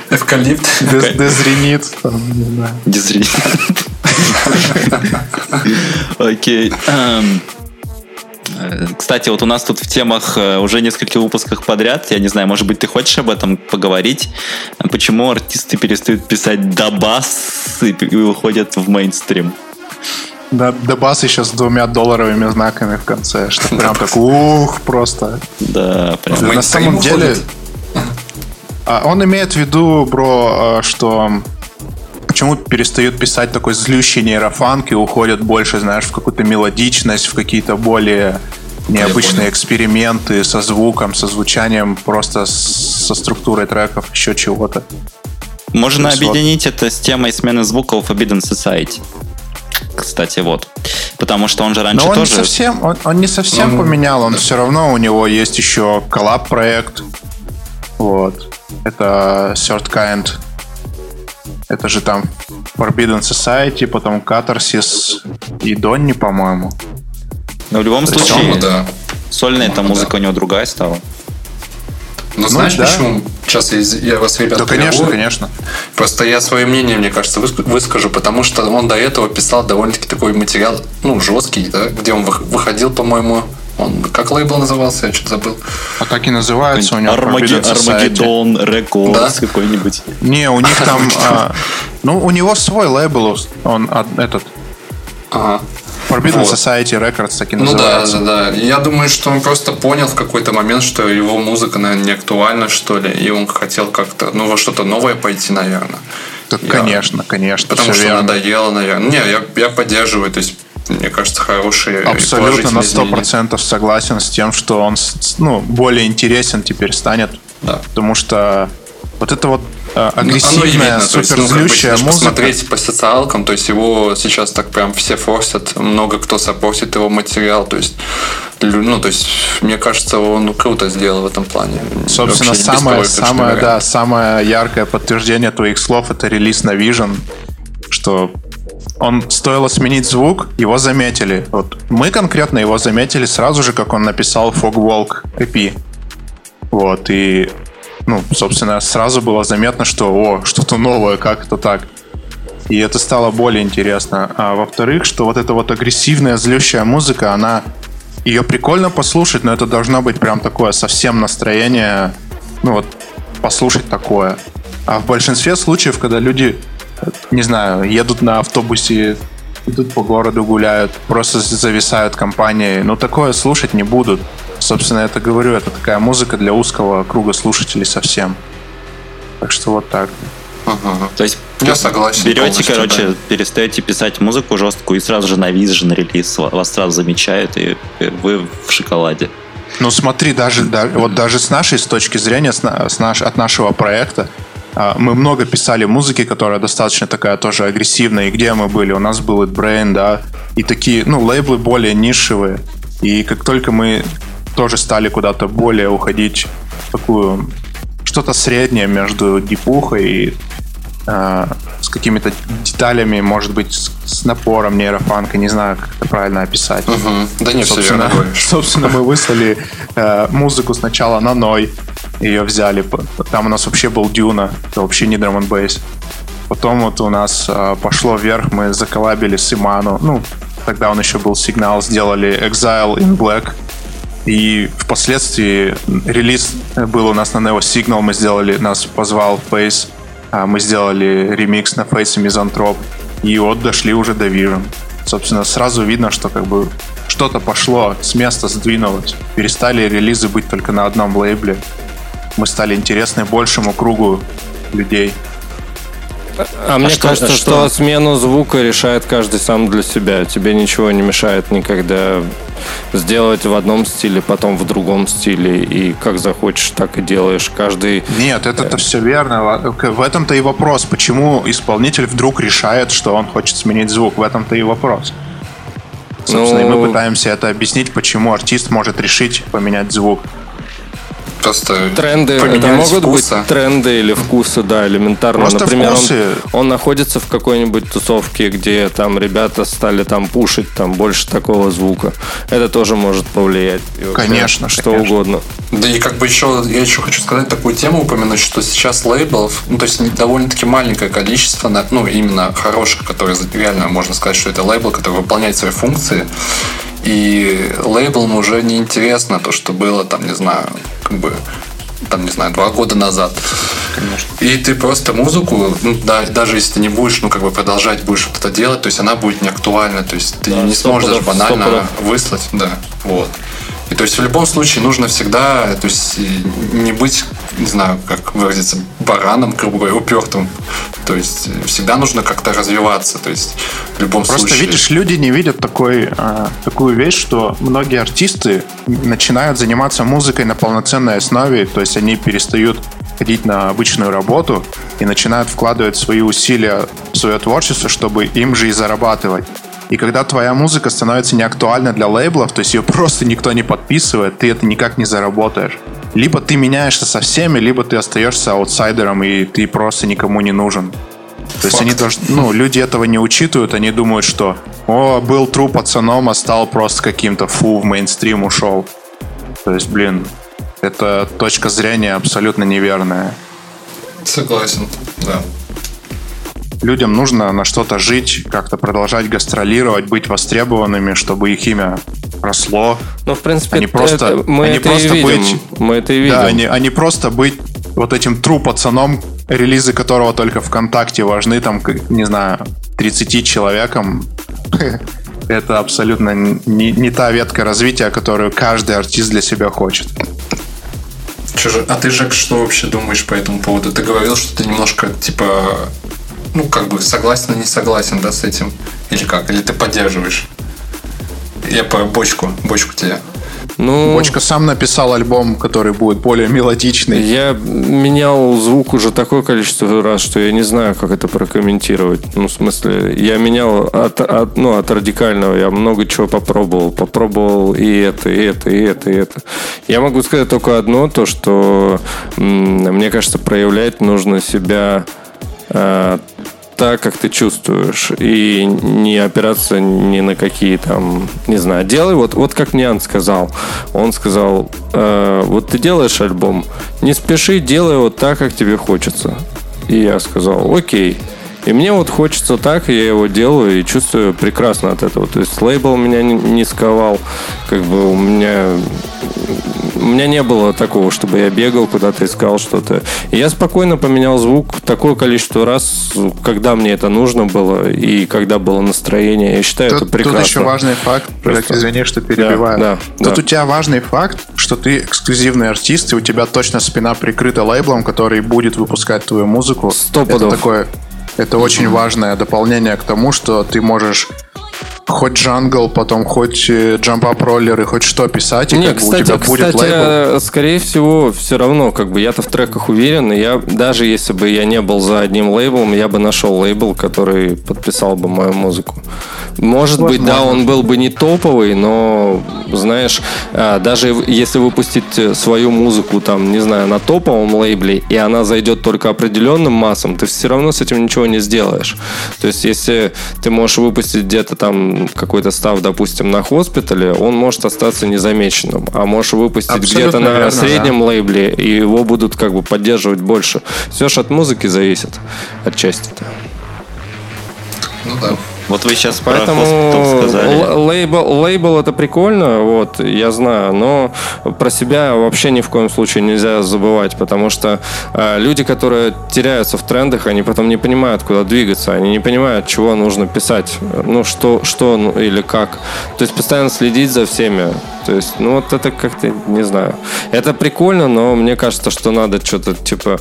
Эвкалипт. Дезринит. Дезринит. Окей. Э, кстати, вот у нас тут в темах э, уже несколько выпусках подряд, я не знаю, может быть, ты хочешь об этом поговорить? Почему артисты перестают писать дабас и выходят в мейнстрим? Да, дабас еще с двумя долларовыми знаками в конце, что прям так ух, просто. Да, прям. На самом деле, а, он имеет в виду, бро, а, что почему перестают писать такой злющий нейрофанк и уходят больше, знаешь, в какую-то мелодичность, в какие-то более необычные эксперименты со звуком, со звучанием, просто со структурой треков, еще чего-то. Можно есть объединить вот. это с темой смены звука у Forbidden Society. Кстати, вот. Потому что он же раньше Но он тоже... Не совсем, он, он не совсем ну, поменял, он все равно, у него есть еще коллаб-проект. Вот. Это Third Kind это же там Forbidden Society, потом Catharsis и Донни, по-моему. Но в любом случае, Тема, да. сольная эта музыка да. у него другая стала. Ну, ну знаешь, да. почему? Сейчас я, я вас, ребят, Да, конечно, перевожу. конечно. Просто я свое мнение, мне кажется, выскажу, потому что он до этого писал довольно-таки такой материал, ну, жесткий, да, где он выходил, по-моему, он как лейбл назывался, я что-то забыл. А как и называется у него? Армаги... Армагеддон Рекордс да? какой-нибудь. Не, у них там... а, ну, у него свой лейбл, он этот... Ага. Forbidden вот. Society Records таки называется. Ну да, да, да. Я думаю, что он просто понял в какой-то момент, что его музыка, наверное, не актуальна, что ли, и он хотел как-то, ну, во что-то новое пойти, наверное. Так, я... конечно, конечно. Потому что верно. надоело, наверное. Не, я, я поддерживаю, то есть мне кажется, хорошие Абсолютно на сто процентов согласен с тем, что он ну, более интересен теперь станет. Да. Потому что вот это вот э, агрессивная, суперзлющая ну, музыка. Посмотреть по социалкам, то есть его сейчас так прям все форсят, много кто сопросит его материал, то есть ну, то есть, мне кажется, он круто сделал в этом плане. Собственно, Вообще самое, самое, да, самое яркое подтверждение твоих слов это релиз на Vision, что он стоило сменить звук, его заметили. Вот мы конкретно его заметили сразу же, как он написал Fog Walk EP. Вот, и, ну, собственно, сразу было заметно, что, о, что-то новое, как это так. И это стало более интересно. А во-вторых, что вот эта вот агрессивная, злющая музыка, она... Ее прикольно послушать, но это должно быть прям такое совсем настроение, ну вот, послушать такое. А в большинстве случаев, когда люди, не знаю, едут на автобусе, идут по городу, гуляют, просто зависают компанией, ну такое слушать не будут. Собственно, я это говорю, это такая музыка для узкого круга слушателей совсем. Так что вот так. Ага. То есть я согласен. Берете, короче, да. перестаете писать музыку жесткую и сразу же на Vision релиз вас сразу замечают, и вы в шоколаде. Ну смотри, даже, да, вот даже с нашей с точки зрения, с, с наш, от нашего проекта, мы много писали музыки, которая достаточно такая тоже агрессивная. И где мы были? У нас был Brain, да, и такие, ну, лейблы более нишевые. И как только мы тоже стали куда-то более уходить в такую что-то среднее между дипухой и э, с какими-то деталями, может быть, с, с напором нейрофанка, не знаю, как это правильно описать. Угу. Да не собственно, все верно собственно, мы выслали э, музыку сначала на Ной, ее взяли. Там у нас вообще был Дюна, это вообще не драм бейс. Потом вот у нас э, пошло вверх, мы заколабили с Иману. Ну, тогда он еще был сигнал, сделали Exile in Black — и впоследствии релиз был у нас на Neo Signal, мы сделали, нас позвал Face, а мы сделали ремикс на Face и Мизантроп, и вот дошли уже до Vision. Собственно, сразу видно, что как бы что-то пошло, с места сдвинулось. Перестали релизы быть только на одном лейбле. Мы стали интересны большему кругу людей. А, а мне что, кажется, что? что смену звука решает каждый сам для себя. Тебе ничего не мешает никогда сделать в одном стиле, потом в другом стиле. И как захочешь, так и делаешь. Каждый... Нет, это-то все верно. В этом-то и вопрос. Почему исполнитель вдруг решает, что он хочет сменить звук? В этом-то и вопрос. Собственно, ну... и мы ну, пытаемся это объяснить, почему артист может решить поменять звук просто тренды это могут вкуса. быть тренды или вкусы, да, элементарно. Просто Например, он, он находится в какой-нибудь тусовке, где там ребята стали там пушить там больше такого звука. Это тоже может повлиять. Конечно, что конечно. угодно. Да и как бы еще я еще хочу сказать такую тему упомянуть, что сейчас лейблов, ну то есть довольно-таки маленькое количество, ну именно хороших, которые реально можно сказать, что это лейбл, который выполняет свои функции. И лейблам уже не интересно то, что было там, не знаю, как бы там, не знаю, два года назад. Конечно. И ты просто музыку, ну, да, даже если ты не будешь, ну, как бы продолжать будешь вот это делать, то есть она будет не актуальна, то есть ты да, не сможешь даже банально выслать, да, вот. И то есть в любом случае нужно всегда, то есть не быть, не знаю, как выразиться, бараном, грубо говоря, упертым. То есть всегда нужно как-то развиваться. То есть в любом Просто случае. Видишь, люди не видят такой, э, такую вещь, что многие артисты начинают заниматься музыкой на полноценной основе, то есть они перестают ходить на обычную работу и начинают вкладывать свои усилия в свое творчество, чтобы им же и зарабатывать. И когда твоя музыка становится неактуальна для лейблов, то есть ее просто никто не подписывает, ты это никак не заработаешь. Либо ты меняешься со всеми, либо ты остаешься аутсайдером, и ты просто никому не нужен. То есть они тоже, ну, люди этого не учитывают, они думают, что о, был тру пацаном, а стал просто каким-то фу, в мейнстрим ушел. То есть, блин, это точка зрения абсолютно неверная. Согласен, да людям нужно на что-то жить, как-то продолжать гастролировать, быть востребованными, чтобы их имя росло. Ну, в принципе, они просто, это, мы они это просто и видим. Быть, мы это и видим. Да, они, они просто быть вот этим тру пацаном, релизы которого только ВКонтакте важны, там, не знаю, 30 человекам. Это абсолютно не, не та ветка развития, которую каждый артист для себя хочет. Че же, а ты, Жек, что вообще думаешь по этому поводу? Ты говорил, что ты немножко, типа, ну, как бы согласен и не согласен, да, с этим? Или как? Или ты поддерживаешь? Я по бочку, бочку тебе. Ну, Бочка сам написал альбом, который будет более мелодичный. Я менял звук уже такое количество раз, что я не знаю, как это прокомментировать. Ну, в смысле, я менял от, от, ну, от радикального, я много чего попробовал. Попробовал и это, и это, и это, и это. Я могу сказать только одно, то, что мне кажется, проявлять нужно себя э, так, как ты чувствуешь, и не опираться ни на какие там, не знаю, делай вот, вот как Ниан сказал. Он сказал, э, вот ты делаешь альбом, не спеши, делай вот так, как тебе хочется. И я сказал, окей. И мне вот хочется так, я его делаю и чувствую прекрасно от этого. То есть лейбл меня не сковал, как бы у меня у меня не было такого, чтобы я бегал куда-то, искал что-то. И я спокойно поменял звук такое количество раз, когда мне это нужно было и когда было настроение. Я считаю, тут, это прекрасно. Тут еще важный факт, Просто... извини, что перебиваю. Да, да, тут да. у тебя важный факт, что ты эксклюзивный артист, и у тебя точно спина прикрыта лейблом, который будет выпускать твою музыку. Сто Это такое это очень важное дополнение к тому, что ты можешь хоть джангл, потом хоть джампап э, роллеры, хоть что писать, и Не, как кстати, бы у тебя будет кстати, лейбл. скорее всего, все равно, как бы я-то в треках уверен, и я даже если бы я не был за одним лейблом, я бы нашел лейбл, который подписал бы мою музыку. Может Возможно. быть, да, он был бы не топовый, но, знаешь, а, даже если выпустить свою музыку, там, не знаю, на топовом лейбле, и она зайдет только определенным массам, ты все равно с этим ничего не сделаешь. То есть, если ты можешь выпустить где-то там какой-то став, допустим, на хоспитале, он может остаться незамеченным. А можешь выпустить где-то на верно, среднем да. лейбле, и его будут как бы поддерживать больше. Все же от музыки зависит отчасти-то. Ну да. Вот вы сейчас Поэтому про сказали. Лейбл, лейбл это прикольно, вот, я знаю, но про себя вообще ни в коем случае нельзя забывать, потому что э, люди, которые теряются в трендах, они потом не понимают, куда двигаться, они не понимают, чего нужно писать, ну, что, что ну, или как. То есть постоянно следить за всеми. То есть, ну, вот это как-то, не знаю. Это прикольно, но мне кажется, что надо что-то, типа,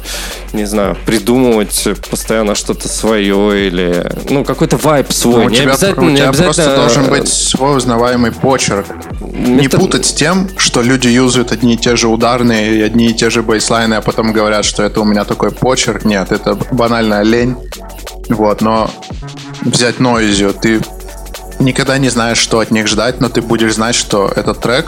не знаю, придумывать постоянно что-то свое или, ну, какой-то вайп свой. Ну, не тебя, обязательно, у тебя обязательно... просто должен быть свой узнаваемый почерк. Не путать с тем, что люди юзают одни и те же ударные и одни и те же бейслайны, а потом говорят, что это у меня такой почерк. Нет, это банальная лень. Вот, но взять Noisy, ты никогда не знаешь, что от них ждать, но ты будешь знать, что этот трек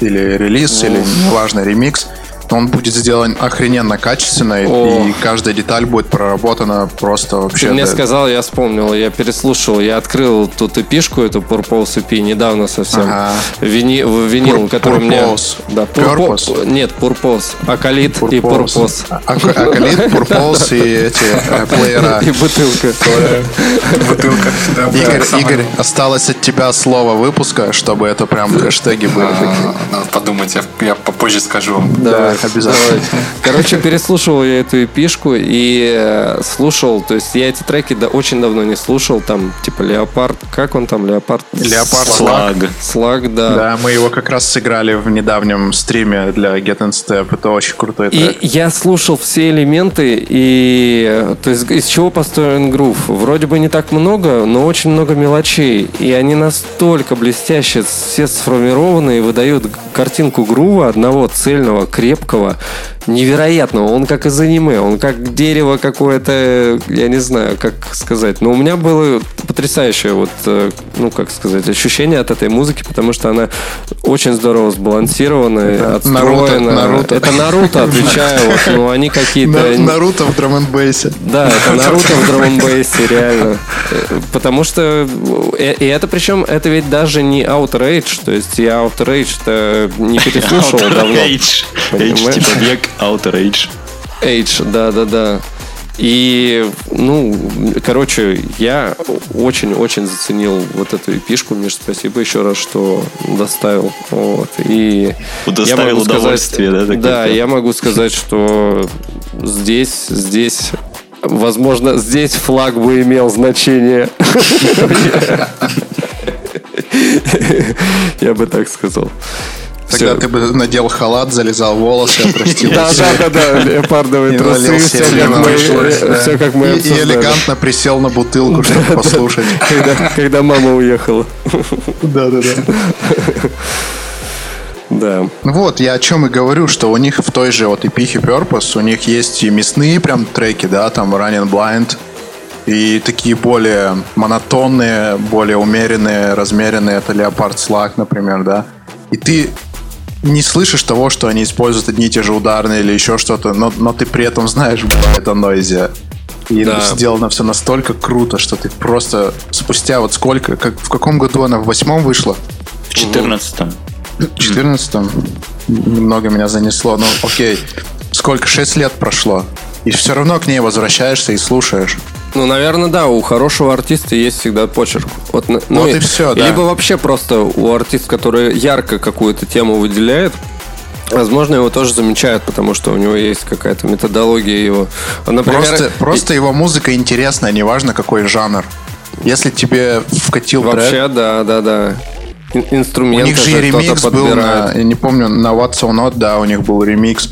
или релиз, или неважно, ремикс — он будет сделан охрененно качественно, О. и каждая деталь будет проработана просто вообще. Ты мне сказал, я вспомнил, я переслушал, я открыл тут эпишку, эту Purpose EP, недавно совсем. Ага. Вини, винил, Pur- который Purpose. мне... Да, Purpose? Нет, Purpose. Акалит и Purpose. А, Акалит, Purpose и эти э, плеера. И бутылка. Бутылка. Игорь, Игорь, осталось от тебя слово выпуска, чтобы это прям хэштеги были. А, надо подумать, я попозже скажу. Да, обязательно. Короче, переслушивал я эту эпишку и э, слушал, то есть я эти треки да, очень давно не слушал, там типа Леопард, как он там, Леопард? Леопард Слаг. Слаг, да. Да, мы его как раз сыграли в недавнем стриме для Get and Step, это очень крутой трек. И я слушал все элементы, и то есть из чего построен грув? Вроде бы не так много, но очень много мелочей, и они настолько блестяще все сформированы и выдают картинку грува одного цельного, крепкого, крепкого, невероятного. Он как из аниме, он как дерево какое-то, я не знаю, как сказать. Но у меня было потрясающее вот, э, ну, как сказать, ощущение от этой музыки, потому что она очень здорово сбалансирована, это отстроена. Наруто, Наруто. Это Наруто, отвечаю. Вот, ну, они какие-то... Наруто в драм бейсе Да, это Наруто в драм бейсе реально. Потому что... Э, и это причем, это ведь даже не Outrage, то есть я Outrage-то не переслушал давно. Age, типа век Outer Age. Age, да-да-да. И, ну, короче, я очень-очень заценил вот эту эпишку. Миш, спасибо еще раз, что доставил. Вот. И Удоставил я могу удовольствие, сказать, да? Да, я могу сказать, что здесь, здесь Возможно, здесь флаг бы имел значение. Я бы так сказал. Тогда все. ты бы надел халат, залезал волосы, отрастил Да, да, да, да, леопардовые трусы, все как мы И элегантно присел на бутылку, чтобы послушать. Когда мама уехала. Да, да, да. Да. Вот, я о чем и говорю, что у них в той же вот эпихе Purpose, у них есть и мясные прям треки, да, там Running Blind, и такие более монотонные, более умеренные, размеренные, это Leopard Slug, например, да. И ты не слышишь того, что они используют одни и те же ударные или еще что-то, но, но ты при этом знаешь, это нойзи. И Да. сделано все настолько круто, что ты просто спустя вот сколько, как в каком году она в восьмом вышла? В 14 В 14 немного меня занесло. Ну, окей. Сколько? 6 лет прошло. И все равно к ней возвращаешься и слушаешь. Ну, наверное, да, у хорошего артиста есть всегда почерк. Вот, ну, Вот и всё, да. Либо вообще просто у артиста, который ярко какую-то тему выделяет, возможно, его тоже замечают, потому что у него есть какая-то методология его. Например, Просто, просто его музыка интересная, неважно какой жанр. Если тебе вкатил трек, Вообще, да, да, да. Ин- у них же и ремикс был на, я не помню, на What's So Not, да, у них был ремикс.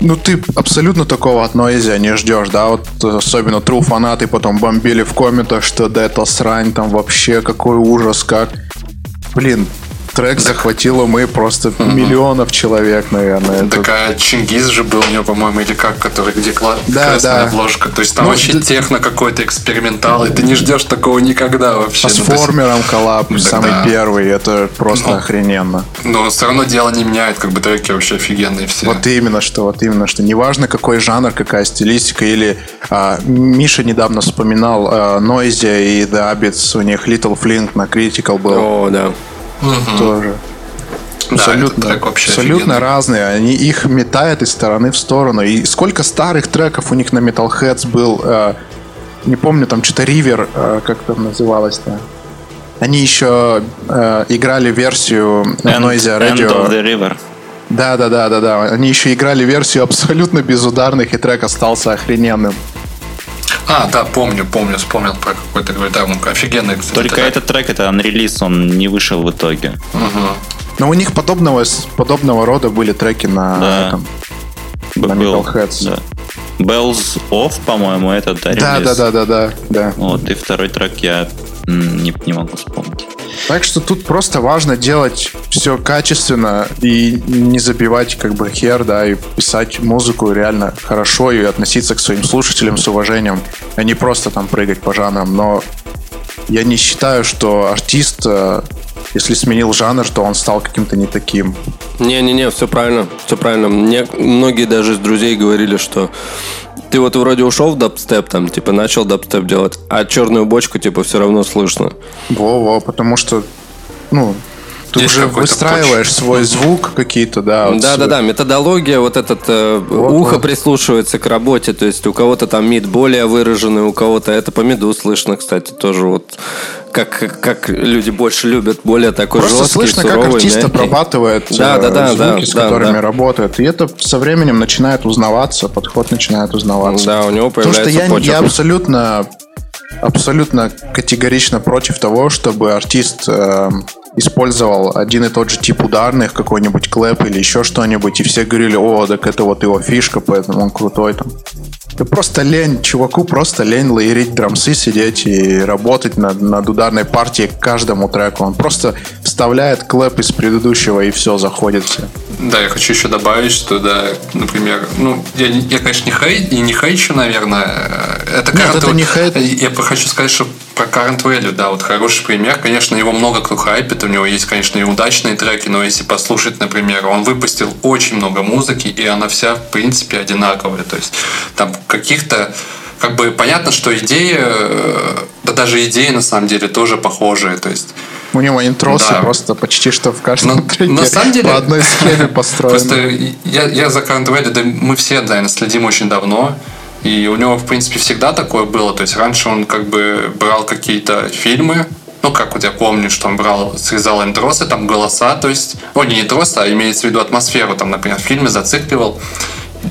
Ну, ты абсолютно такого от Noisy не ждешь, да, вот особенно true фанаты потом бомбили в комментах, что да это срань, там вообще какой ужас, как. Блин, трек захватил умы просто миллионов человек, наверное. Такая Чингиз же был у него, по-моему, или как, который, где кла- Да, красная да. обложка. То есть там Ну, вообще да- техно какой-то экспериментал, и ты не ждешь такого никогда вообще. А с Ну, то есть- формером коллаб, Да, самый первый, это просто Ну. охрененно. Но все равно дело не меняет, как бы треки вообще офигенные все. Вот именно что, вот именно что. Неважно, какой жанр, какая стилистика, или а, Миша недавно вспоминал а, Noisy и The Abits, у них Little Flink на Critical был О, да. Тоже. Да, абсолютно, трек вообще абсолютно офигенный. разные. Они их метают из стороны в сторону. И сколько старых треков у них на Metalheads был. а, не помню, там что-то River, а, как там называлось-то. Они еще а, играли версию End, Noisy End Radio. of the River. Да, да, да, да, да. Они еще играли версию абсолютно безударных, и трек остался охрененным. А, да, помню, помню, вспомнил про какой-то, говорю, да, ну, офигенный, кстати, Только трек. этот трек, это анрелиз, он не вышел в итоге. Но у них подобного, подобного рода были треки на, Да. Б- На был, Metalheads. да. Bells Off, по-моему, это да, Да, да, да, да, да, да. Вот, и второй трек я не, не могу вспомнить. Так что тут просто важно делать все качественно и не забивать как бы хер, да, и писать музыку реально хорошо и относиться к своим слушателям с уважением, а не просто там прыгать по жанрам. Но я не считаю, что артист, э, если сменил жанр, то он стал каким-то не таким. Не-не-не, все правильно, все правильно. Мне многие даже из друзей говорили, что ты вот вроде ушел в дабстеп, там, типа, начал дабстеп делать, а черную бочку, типа, все равно слышно. Во-во, потому что, ну, ты Есть уже выстраиваешь свой звук какие-то, да. вот Да, да, да, методология, вот этот э, ухо вот. прислушивается к работе, то есть у кого-то там мид более выраженный, у кого-то это по миду слышно, кстати, тоже вот как, как люди больше любят, более такой Просто жесткий, слышно, суровый, как артист мягкий. обрабатывает Да, э, да, да, звуки, да, с да, которыми да. работает. И это со временем начинает узнаваться, подход начинает узнаваться. Да, у него Потому что появляется я, почерк. я абсолютно, абсолютно категорично против того, чтобы артист э, использовал один и тот же тип ударных, какой-нибудь клэп или еще что-нибудь, и все говорили, о, так это вот его фишка, поэтому он крутой там. Да просто лень, чуваку просто лень layer ить drums ы, сидеть и работать над, над ударной партией к каждому треку. Он просто вставляет clap из предыдущего и все, заходит все. Да, я хочу еще добавить, что, да, например, ну, я, я конечно, не хейт, и не хейчу, наверное. э, Это Нет, Current- это не хейт. Я хочу сказать, что про Current Value, да, вот хороший пример. Конечно, его много кто хайпит, у него есть, конечно, и удачные треки, но если послушать, например, он выпустил очень много музыки, и она вся, в принципе, одинаковая. То есть там каких-то как бы понятно, что идеи, да даже идеи на самом деле тоже похожие. То есть У него интросы Да. просто почти что в каждом Ну, треке на самом деле- по одной схеме построены. Просто я, я за Current Value, да мы все, наверное, следим очень давно. И у него, в принципе, всегда такое было. То есть раньше он как бы брал какие-то фильмы, ну, как вот я помню, что он брал, срезал интросы, там голоса, то есть, о, не интросы, а имеется в виду атмосферу, там, например, в фильме зацикливал,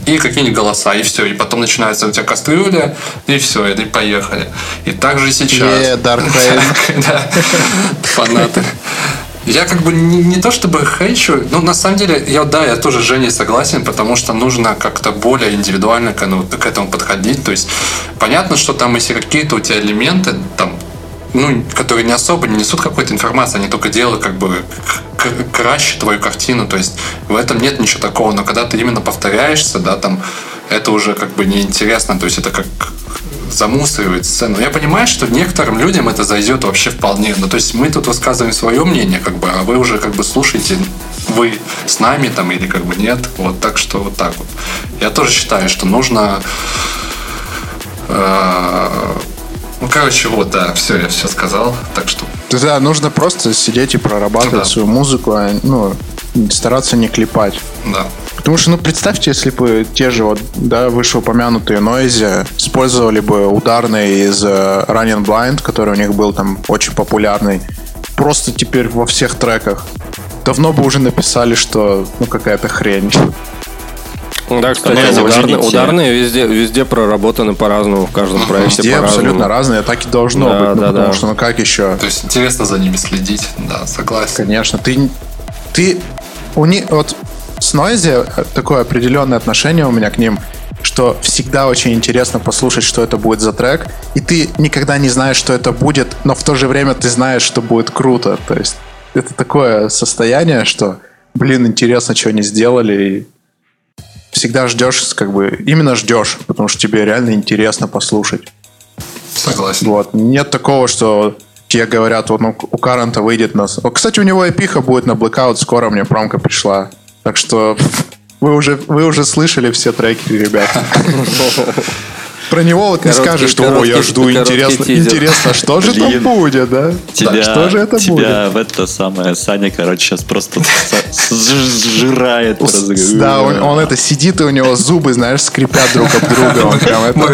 и какие-нибудь голоса, и все. И потом начинается у тебя кастрюля, и все, и поехали. И так же сейчас. Yeah, Dark. Да, фанаты. Я как бы не, не то чтобы хейчу, но на самом деле, я, да, я тоже с Женей согласен, потому что нужно как-то более индивидуально к, ну, к этому подходить. То есть понятно, что там если какие-то у тебя элементы, там, ну, которые не особо не несут какой-то информации, они только делают как бы краще твою картину. То есть в этом нет ничего такого. Но когда ты именно повторяешься, да, там, это уже как бы неинтересно. То есть это как замусоривает сцену. Я понимаю, что некоторым людям это зайдет вообще вполне. Ну, то есть мы тут высказываем свое мнение, как бы, а вы уже как бы слушаете, вы с нами там или как бы нет. Вот так что вот так вот. Я тоже считаю, что нужно А, ну, короче, вот, да, все, я все сказал. Так что Да, нужно просто сидеть и прорабатывать Да. свою музыку, а, ну, стараться не клепать. Да. Потому что, ну, представьте, если бы те же вот, да, вышеупомянутые Noisy использовали бы ударные из э, Running Blind, который у них был там очень популярный, просто теперь во всех треках. Давно бы уже написали, что, ну, какая-то хрень. Да, кстати, Ну, ударные, ударные везде, везде проработаны по-разному, в каждом проекте Везде абсолютно разные, так и должно Да, быть, ну, да, потому да. что, ну, как еще? То есть интересно за ними следить. Да, согласен. Конечно, ты, ты у них вот с Noisy такое определенное отношение у меня к ним, что всегда очень интересно послушать, что это будет за трек, и ты никогда не знаешь, что это будет, но в то же время ты знаешь, что будет круто. То есть это такое состояние, что, блин, интересно, что они сделали, и всегда ждешь, как бы, именно ждешь, потому что тебе реально интересно послушать. Согласен. Вот. Нет такого, что тебе говорят, вот ну, у Карента выйдет нас. О, Кстати, у него эпиха будет на Blackout, скоро мне промка пришла. Так что вы уже, вы уже слышали все треки, ребят. Про него вот не Короткий- скажешь, что «О, я короткий- жду, короткий интересно, тизер». интересно, что же там будет, да? Тебя, Что же это тебя в это самое Саня, короче, сейчас просто сжирает. будет? Да, он, это сидит, и у него зубы, знаешь, скрипят друг об друга.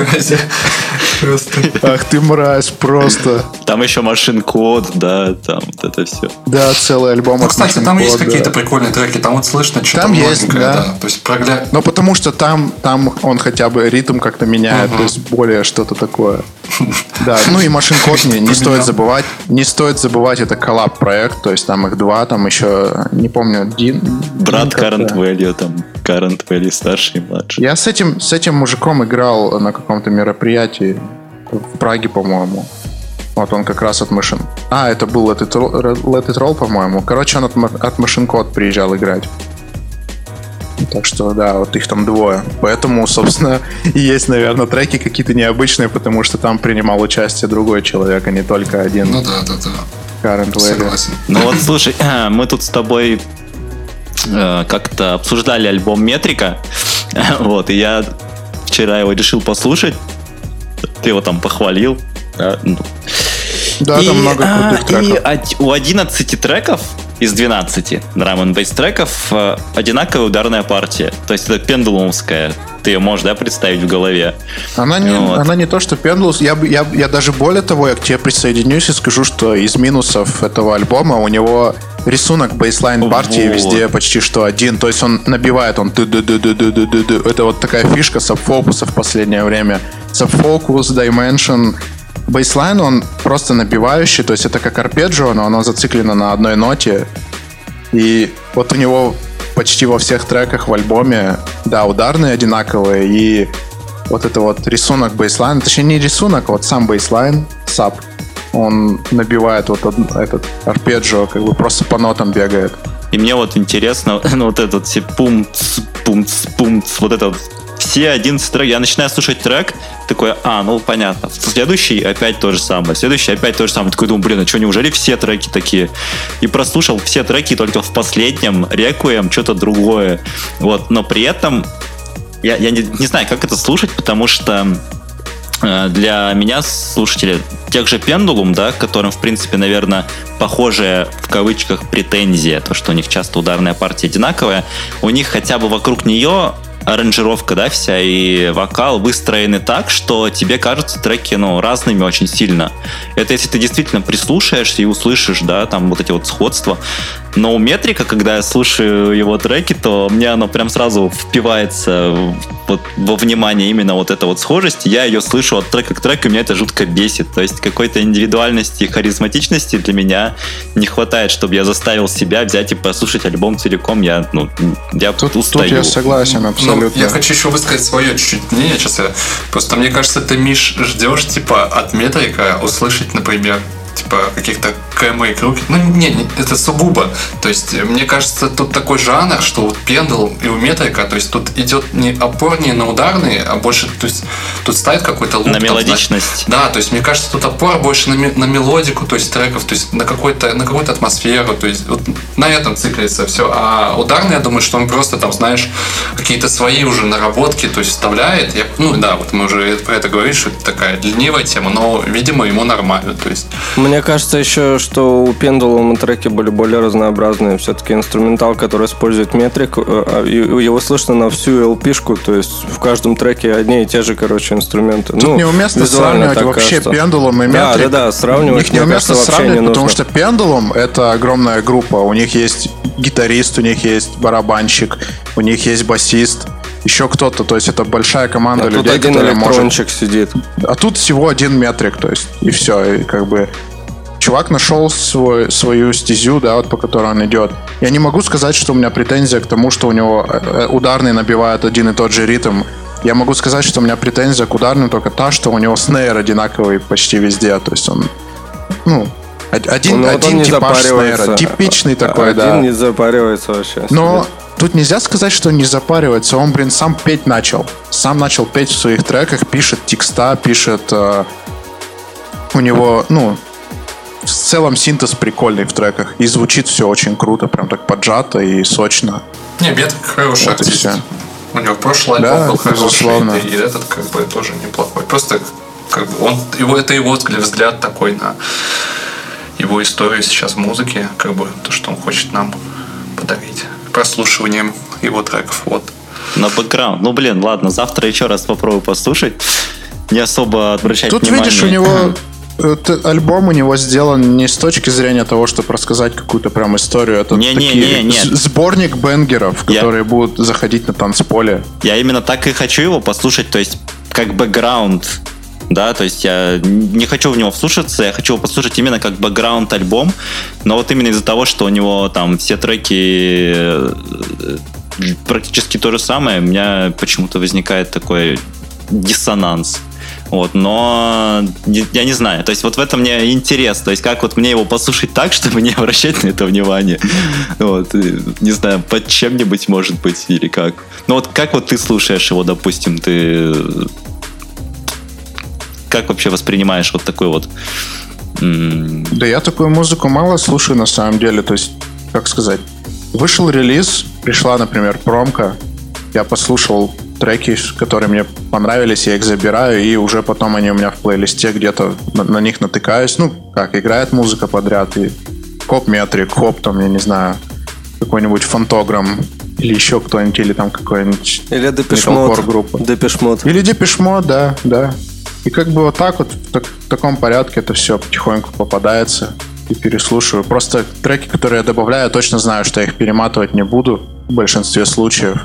Просто. ах ты мразь, просто. Там еще машин код, да, там вот это все. Да, целый альбом. Ну, кстати, там есть какие-то прикольные треки, там вот слышно что-то Там есть, да. да. То есть прогля... Ну, потому что там, там он хотя бы ритм как-то меняет, то есть более что-то такое. Да, ну и машин код не, не стоит забывать. Не стоит забывать, это коллаб проект, то есть там их два, там еще, не помню, Дин. Брат. Current Value, там Current Value старший и младший. Я с этим, с этим мужиком играл на каком-то мероприятии в Праге, по-моему. Вот он как раз от машин. А, это был Let It Roll, Let It Roll, по-моему. Короче, он от, от Machine Code приезжал играть. Так что, да, вот их там двое. Поэтому, собственно, и есть, наверное, треки какие-то необычные, потому что там принимал участие другой человек, а не только один Ну да, да, да. Current. Согласен. Ну вот, слушай, мы тут с тобой э, как-то обсуждали альбом Метрика, вот, и я вчера его решил послушать, ты его там похвалил, да, ну, да, и, там много а, крутых треков. И у 11 треков из 12 драм н треков э, одинаковая ударная партия. То есть это пендулумская. Ты ее можешь, да, представить в голове. Она не, вот. она не то, что пендулус. Я, я, я даже более того, я к тебе присоединюсь и скажу, что из минусов этого альбома у него рисунок бейслайн партии вот. везде почти что один. То есть он набивает, он ды ды ды ды ды ды ды Это вот такая фишка сабфокуса в последнее время. Sub Focus, Dimension, bassline, он просто набивающий, то есть это как арпеджио, но оно зациклено на одной ноте. И вот у него почти во всех треках в альбоме, да, ударные одинаковые, и вот это вот рисунок bassline, точнее не рисунок, а вот сам bassline, sub, он набивает вот этот арпеджио, как бы просто по нотам бегает. И мне вот интересно, ну, вот этот все пум пум пум вот это вот все 11 трек, я начинаю слушать трек, такой, а, ну понятно. Следующий опять то же самое, следующий опять то же самое. Такой думаю, блин, а что, неужели все треки такие? И прослушал все треки, только в последнем Рекуем что-то другое. Вот, но при этом я, я не, не знаю, как это слушать, потому что э, для меня, слушателя, тех же Пендулум, да, которым, в принципе, наверное, похожая в кавычках претензия, то, что у них часто ударная партия одинаковая, у них хотя бы вокруг нее аранжировка, да, вся и вокал выстроены так, что тебе кажутся треки, ну, разными очень сильно. Это если ты действительно прислушаешься и услышишь, да, там вот эти вот сходства. Но у Метрика, когда я слушаю его треки, то мне оно прям сразу впивается в- вот, во внимание именно вот эта вот схожесть. Я ее слышу от трека к треку, и меня это жутко бесит. То есть какой-то индивидуальности и харизматичности для меня не хватает, чтобы я заставил себя взять и послушать альбом целиком. Я, ну, я Тут, устаю. тут я согласен Ну, абсолютно. я хочу еще высказать свое чуть-чуть мнение. Сейчас я... Просто мне кажется, ты, Миш, ждешь, типа, от метрика услышать, например, типа, каких-то КМ и Крукет. Ну, не, не, это сугубо. То есть, мне кажется, тут такой жанр, что вот пендл и у метрика, то есть тут идет не опор не на ударные, а больше, то есть тут ставит какой-то луп. На там, мелодичность. знаешь. да, то есть мне кажется, тут опор больше на, на мелодику, то есть треков, то есть на какой-то на какую-то атмосферу, то есть вот на этом циклится все. А ударный, я думаю, что он просто там, знаешь, какие-то свои уже наработки, то есть вставляет. Я, ну да, вот мы уже про это говорили, что это такая ленивая тема, но, видимо, ему нормально. То есть Мне кажется еще, что у Pendulum треки были более разнообразные. Все-таки инструментал, который использует метрик, э, а, его слышно на всю LP-шку, то есть в каждом треке одни и те же, короче, инструменты. Тут ну, неуместно сравнивать так вообще кажется. пендулум и Да, метрик. да, да, сравнивать, Их мне неуместно кажется, сравнивать, не потому нужно. что пендулум это огромная группа. У них есть гитарист, у них есть барабанщик, у них есть басист, еще кто-то. То есть это большая команда А тут людей, один которая может электрончик сидит. А тут всего один метрик, то есть, и все, и как бы чувак нашел свой, свою стезю, да, вот по которой он идет. Я не могу сказать, что у меня претензия к тому, что у него э, э, ударный набивает один и тот же ритм. Я могу сказать, что у меня претензия к ударным только та, что у него снейр одинаковый почти везде, то есть он, ну, од- один, Ну, вот один не типаж снейра, типичный такой, Один да. не запаривается вообще. Но тут нельзя сказать, что он не запаривается. Он, блин, сам петь начал. Сам начал петь в своих треках, пишет текста, пишет... э, у него, ну, в целом синтез прикольный в треках. И звучит все очень круто, прям так поджато и сочно. Не, Бет хороший Вот и артист. У него прошлый Да, альбом был хороший, безусловно. и этот как бы тоже неплохой. Просто как бы он, его, это его взгляд, взгляд такой на его историю сейчас в музыке, как бы то, что он хочет нам подарить прослушиванием его треков. Вот. На бэкграунд. Ну, блин, ладно, завтра еще раз попробую послушать. Не особо обращать Тут, внимание. видишь, у него... этот альбом у него сделан не с точки зрения того, чтобы рассказать какую-то прям историю. Это Не-не-не, такие нет. с- сборник бенгеров, Я- которые будут заходить на танцполе. Я именно так и хочу его послушать, то есть как бэкграунд. Да, то есть я не хочу в него вслушаться, я хочу его послушать именно как бэкграунд альбом, но вот именно из-за того, что у него там все треки э, практически то же самое, у меня почему-то возникает такой диссонанс. Вот, но я не знаю. То есть вот в этом мне интерес. То есть как вот мне его послушать так, чтобы не обращать на это внимание. Вот, не знаю, под чем-нибудь может быть или как. Ну вот как вот ты слушаешь его, допустим, ты как вообще воспринимаешь вот такой вот Да я такую музыку мало слушаю на самом деле. То есть, как сказать, вышел релиз, пришла, например, промка, я послушал треки, которые мне понравились, я их забираю, и уже потом они у меня в плейлисте где-то на, на них натыкаюсь. Ну, как, играет музыка подряд, и хоп метрик, хоп там, я не знаю, какой-нибудь фантограмм, или еще кто-нибудь, или там какой-нибудь Или Депешмот. Группа. Депешмот. Или Депешмо, да, да. И как бы вот так вот, в, так- в таком порядке это все потихоньку попадается и переслушиваю. Просто треки, которые я добавляю, я точно знаю, что я их перематывать не буду в большинстве случаев.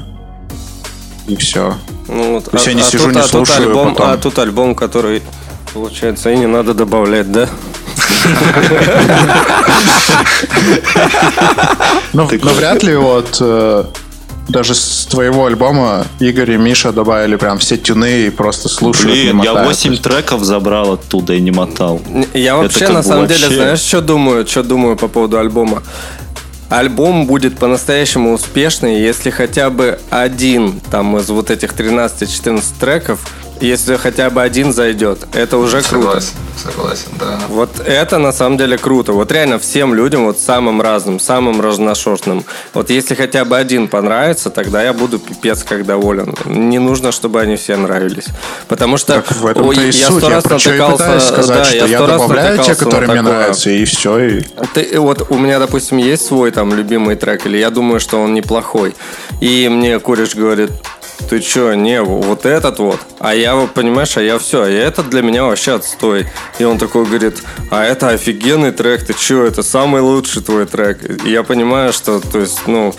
И все. Ну, вот, То есть я не сижу, тут, не а тут слушаю, альбом, потом- а тут альбом, который, получается, и не надо добавлять, да? Но, но вряд ли вот э, даже с твоего альбома Игорь и Миша добавили прям все тюны и просто слушают. не Блин, я мотают. 8 треков забрал оттуда и не мотал. Я вообще, на самом деле, знаешь, что думаю, что думаю по поводу альбома? Альбом будет по-настоящему успешный, если хотя бы один там из вот этих 13-14 треков, если хотя бы один зайдет, это уже круто. Согласен, согласен, да. Вот это на самом деле круто. Вот реально всем людям, вот самым разным, самым разношерстным. Вот если хотя бы один понравится, тогда я буду пипец как доволен. Не нужно, чтобы они все нравились. Потому что Так в этом-то ой, и суть. Я раз про что и натыкался- сказать, да, что я сто раз добавляю те, которые мне такое. нравятся, и все. И... Ты, вот у меня, допустим, есть свой там любимый трек, или я думаю, что он неплохой. И мне кореш говорит, ты чё, не, вот этот вот. А я, понимаешь, а я все, и этот для меня вообще отстой. И он такой говорит, а это офигенный трек, ты чё, это самый лучший твой трек. И я понимаю, что, то есть, ну,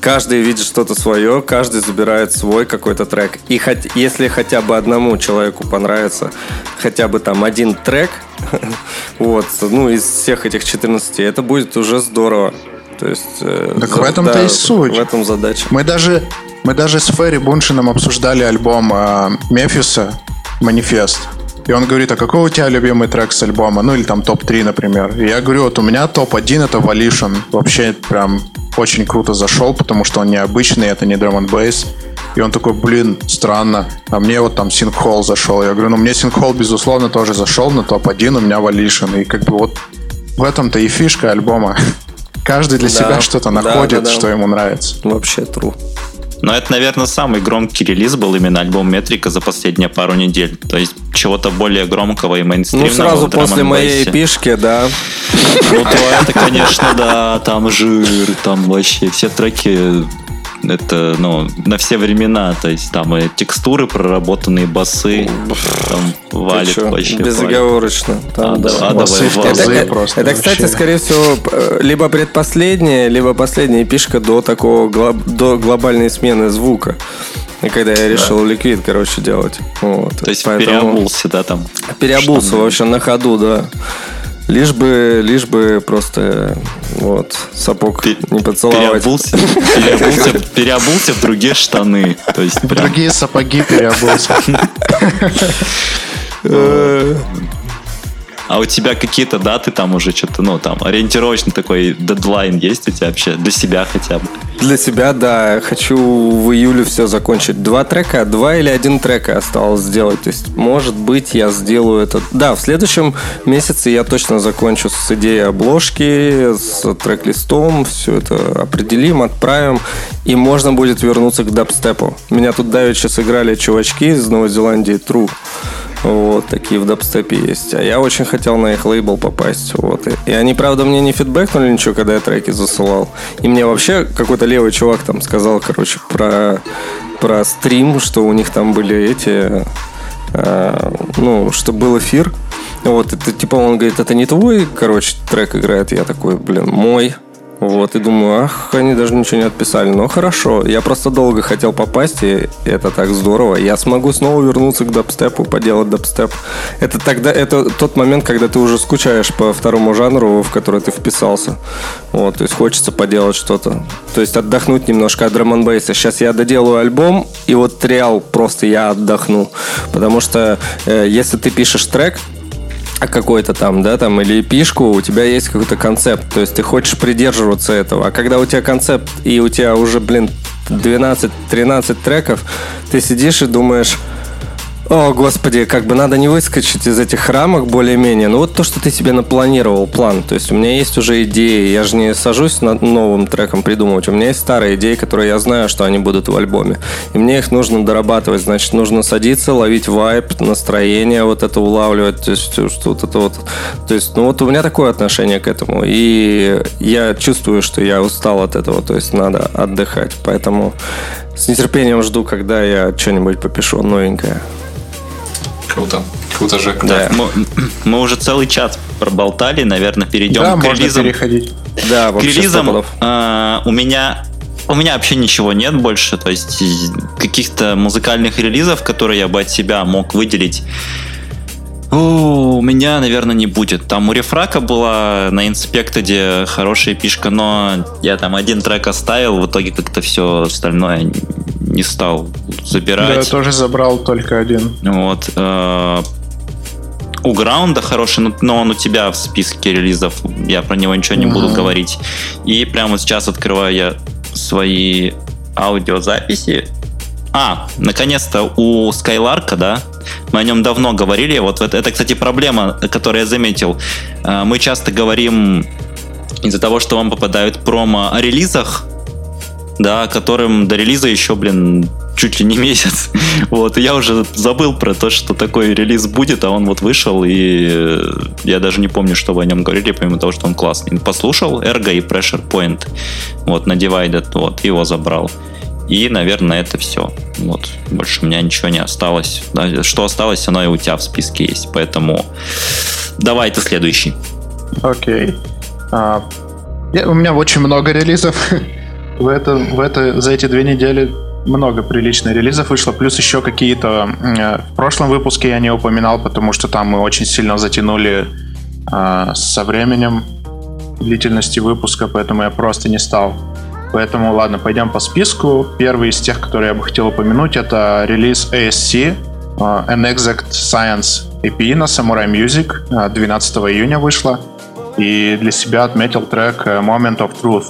каждый видит что-то свое, каждый забирает свой какой-то трек. И хоть, если хотя бы одному человеку понравится хотя бы там один трек, вот, ну, из всех этих 14, это будет уже здорово. То есть... э, Так за- в этом-то да, и суть. В этом задача. Мы даже, мы даже с Ферри Буншином обсуждали альбом э, Мефиса «Манифест». И он говорит, а какой у тебя любимый трек с альбома? Ну или там топ-3, например. И я говорю, вот у меня топ-1 это Volition. Вообще прям очень круто зашел, потому что он необычный, это не драм бейс. И он такой, блин, странно. А мне вот там Синхол зашел. Я говорю, ну мне Синхол, безусловно, тоже зашел, на топ-1 у меня Volition. И как бы вот в этом-то и фишка альбома. Каждый для Да, себя что-то находит, да, да. что ему нравится. Вообще true. Но это, наверное, самый громкий релиз был именно альбом Метрика за последние пару недель. То есть чего-то более громкого и Ну, мейнстримного. сразу в драм после моей пишки, да. Ну, то это, конечно, да, там жир, там вообще все треки это, ну, на все времена, то есть там и текстуры, проработанные басы, там валит чё, вообще. валит. Безоговорочно. Там, А, да. да, Басы давай. Это, просто это, кстати, скорее всего, э, либо предпоследняя, либо последняя пишка до такого до глобальной смены звука. И когда я решил ликвид, короче, делать. Вот. То есть Поэтому переобулся, да, там. Переобулся Штаны. вообще на ходу, да. Лишь бы, лишь бы просто вот сапог Пе- не поцеловать. Переобулся, переобулся, переобулся в другие штаны. То есть прям Другие сапоги переобулся. А у тебя какие-то даты там уже что-то, ну, там, ориентировочный такой дедлайн есть у тебя вообще? Для себя хотя бы? Для себя, да, хочу в июле все закончить. Два трека, два или один трек осталось сделать. То есть, может быть, я сделаю это. Да, в следующем месяце я точно закончу с идеей обложки, с трек-листом. Все это определим, отправим. И можно будет вернуться к дабстепу. Меня тут давеча сыграли чувачки из Новой Зеландии, True. Вот, такие в дабстепе есть. А я очень хотел на их лейбл попасть. Вот. И, и они, правда, мне не фидбэкнули ничего, когда я треки засылал. И мне вообще какой-то левый чувак там сказал, короче, про, про стрим, что у них там были эти... э, ну, что был эфир. Вот, это типа он говорит, это не твой, короче, трек играет. Я такой, блин, мой. Вот, и думаю, ах, они даже ничего не отписали. Но хорошо, я просто долго хотел попасть, и это так здорово. Я смогу снова вернуться к дабстепу, поделать дабстеп. Это тогда, это тот момент, когда ты уже скучаешь по второму жанру, в который ты вписался. Вот, то есть хочется поделать что-то. То есть отдохнуть немножко от драм бейса. Сейчас я доделаю альбом, и вот реал просто я отдохну. Потому что э, если ты пишешь трек, какой-то там, да, там, или пишку, у тебя есть какой-то концепт, то есть ты хочешь придерживаться этого. А когда у тебя концепт, и у тебя уже, блин, 12-13 треков, ты сидишь и думаешь, о, господи, как бы надо не выскочить из этих рамок более-менее. Ну вот то, что ты себе напланировал, план. То есть у меня есть уже идеи. Я же не сажусь над новым треком придумывать. У меня есть старые идеи, которые я знаю, что они будут в альбоме. И мне их нужно дорабатывать. Значит, нужно садиться, ловить вайп, настроение вот это улавливать. То есть что вот это вот. То есть, ну вот у меня такое отношение к этому. И я чувствую, что я устал от этого. То есть надо отдыхать. Поэтому с нетерпением жду, когда я что-нибудь попишу новенькое. Круто. Круто, Жек. Да. Мы, мы уже целый час проболтали, наверное, перейдем Да, к можно релизам. переходить. Да, К релизам а, у меня у меня вообще ничего нет больше, то есть каких-то музыкальных релизов, которые я бы от себя мог выделить. У меня, наверное, не будет. Там у Рефрака была на Инспектоде хорошая пишка, но я там один трек оставил, в итоге как-то все остальное не стал Да, я забирать. тоже забрал только один. Вот. э, У Граунда хороший, но- он у тебя в списке релизов. Я про него ничего не буду говорить. И прямо сейчас открываю я свои аудиозаписи. А, наконец-то у Скайларка, да? Мы о нем давно говорили. Вот это, это, кстати, проблема, которую я заметил. Э, Мы часто говорим из-за того, что вам попадают промо о релизах, да, которым до релиза еще, блин, чуть ли не месяц. Вот, и я уже забыл про то, что такой релиз будет, а он вот вышел, и э, я даже не помню, что вы о нем говорили, помимо того, что он классный. Послушал Ergo и Pressure Point, вот, на Divided, вот, его забрал. И, наверное, это все. Вот, больше у меня ничего не осталось. Что осталось, оно и у тебя в списке есть, поэтому давай ты следующий. Окей. А, я- у меня очень много релизов. в, это, в это, за эти две недели много приличных релизов вышло. Плюс еще какие-то... э, В прошлом выпуске я не упоминал, потому что там мы очень сильно затянули а, со временем длительности выпуска, поэтому я просто не стал. Поэтому, ладно, пойдем по списку. Первый из тех, которые я бы хотел упомянуть, это релиз ASC. An Exact Science EP на Samurai Music 12 июня вышла. И для себя отметил трек Moment of Truth.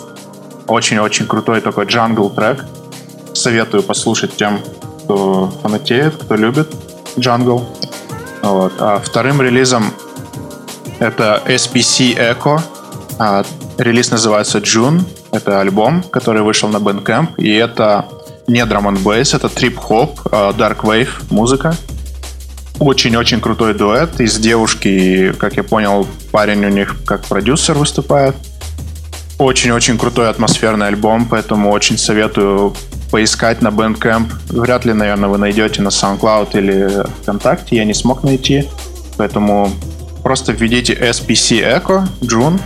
Очень-очень крутой такой джангл трек. Советую послушать тем, кто фанатеет, кто любит джангл. Вот. А вторым релизом это SPC Echo. А, релиз называется June. Это альбом, который вышел на Bandcamp. И это не drum and bass, это трип-хоп, а, dark wave музыка. Очень-очень крутой дуэт из девушки. Как я понял, парень у них как продюсер выступает. Очень-очень крутой атмосферный альбом, поэтому очень советую поискать на Bandcamp. Вряд ли, наверное, вы найдете на SoundCloud или ВКонтакте. Я не смог найти. Поэтому просто введите SPC Echo, June,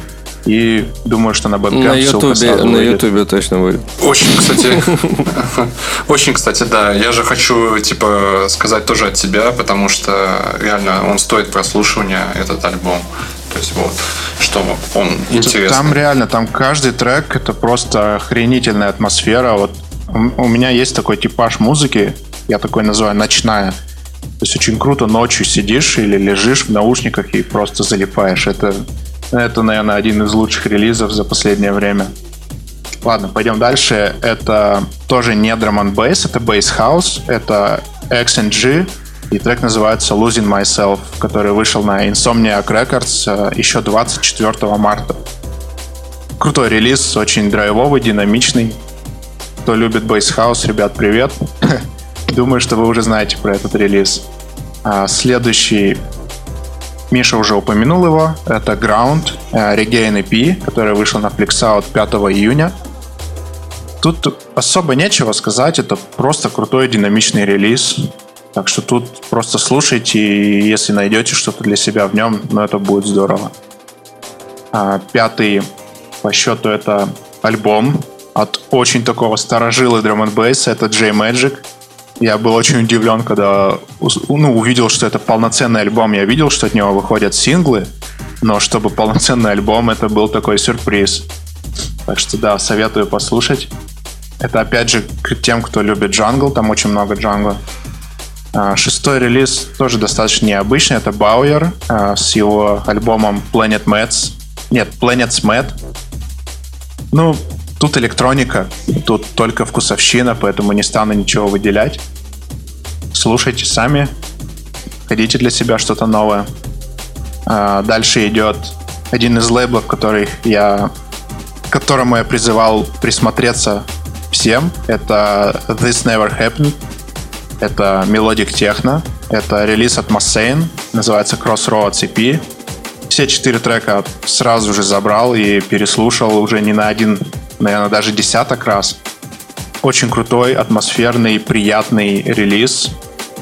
и думаю, что на Bandcamp на Ютубе, на Ютубе точно будет. Очень, кстати, очень, кстати, да. Я же хочу, типа, сказать тоже от себя, потому что реально он стоит прослушивания, этот альбом. То есть вот, что он интересный. Там реально, там каждый трек это просто охренительная атмосфера. Вот у меня есть такой типаж музыки, я такой называю ночная. То есть очень круто ночью сидишь или лежишь в наушниках и просто залипаешь. Это, это наверное, один из лучших релизов за последнее время. Ладно, пойдем дальше. Это тоже не drum and bass, это bass house, это XNG, и трек называется Losing Myself, который вышел на Insomniac Records э, еще 24 марта. Крутой релиз, очень драйвовый, динамичный кто любит Bass House, ребят, привет. Думаю, что вы уже знаете про этот релиз. А следующий, Миша уже упомянул его, это Ground uh, Regain EP, который вышел на Flexout 5 июня. Тут особо нечего сказать, это просто крутой динамичный релиз. Так что тут просто слушайте, и если найдете что-то для себя в нем, ну это будет здорово. А, пятый по счету это альбом от очень такого старожила драм н это J Magic. Я был очень удивлен, когда ну, увидел, что это полноценный альбом. Я видел, что от него выходят синглы, но чтобы полноценный альбом, это был такой сюрприз. Так что да, советую послушать. Это опять же к тем, кто любит джангл, там очень много джангла. А, шестой релиз тоже достаточно необычный. Это Бауэр с его альбомом Planet Mats. Нет, Planet's Mad. Ну, Тут электроника, тут только вкусовщина, поэтому не стану ничего выделять. Слушайте сами, ходите для себя что-то новое. А, дальше идет один из лейблов, который я, к которому я призывал присмотреться всем. Это This Never Happened. Это melodic техно. Это релиз от Massane. Называется Crossroads EP. Все четыре трека сразу же забрал и переслушал уже не на один наверное, даже десяток раз. Очень крутой, атмосферный, приятный релиз,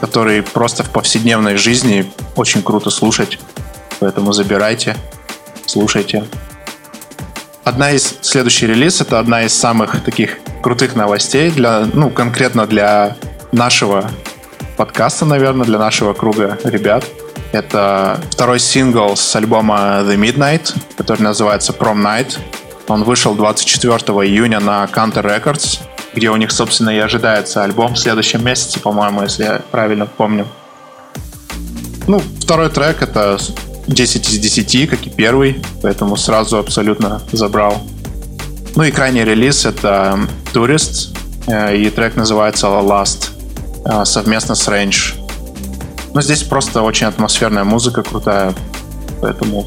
который просто в повседневной жизни очень круто слушать. Поэтому забирайте, слушайте. Одна из следующий релиз это одна из самых таких крутых новостей для, ну, конкретно для нашего подкаста, наверное, для нашего круга ребят. Это второй сингл с альбома The Midnight, который называется Prom Night. Он вышел 24 июня на Counter Records, где у них, собственно, и ожидается альбом в следующем месяце, по-моему, если я правильно помню. Ну, второй трек — это 10 из 10, как и первый, поэтому сразу абсолютно забрал. Ну и крайний релиз — это Tourist, э, и трек называется Last, э, совместно с Range. Ну, здесь просто очень атмосферная музыка крутая, поэтому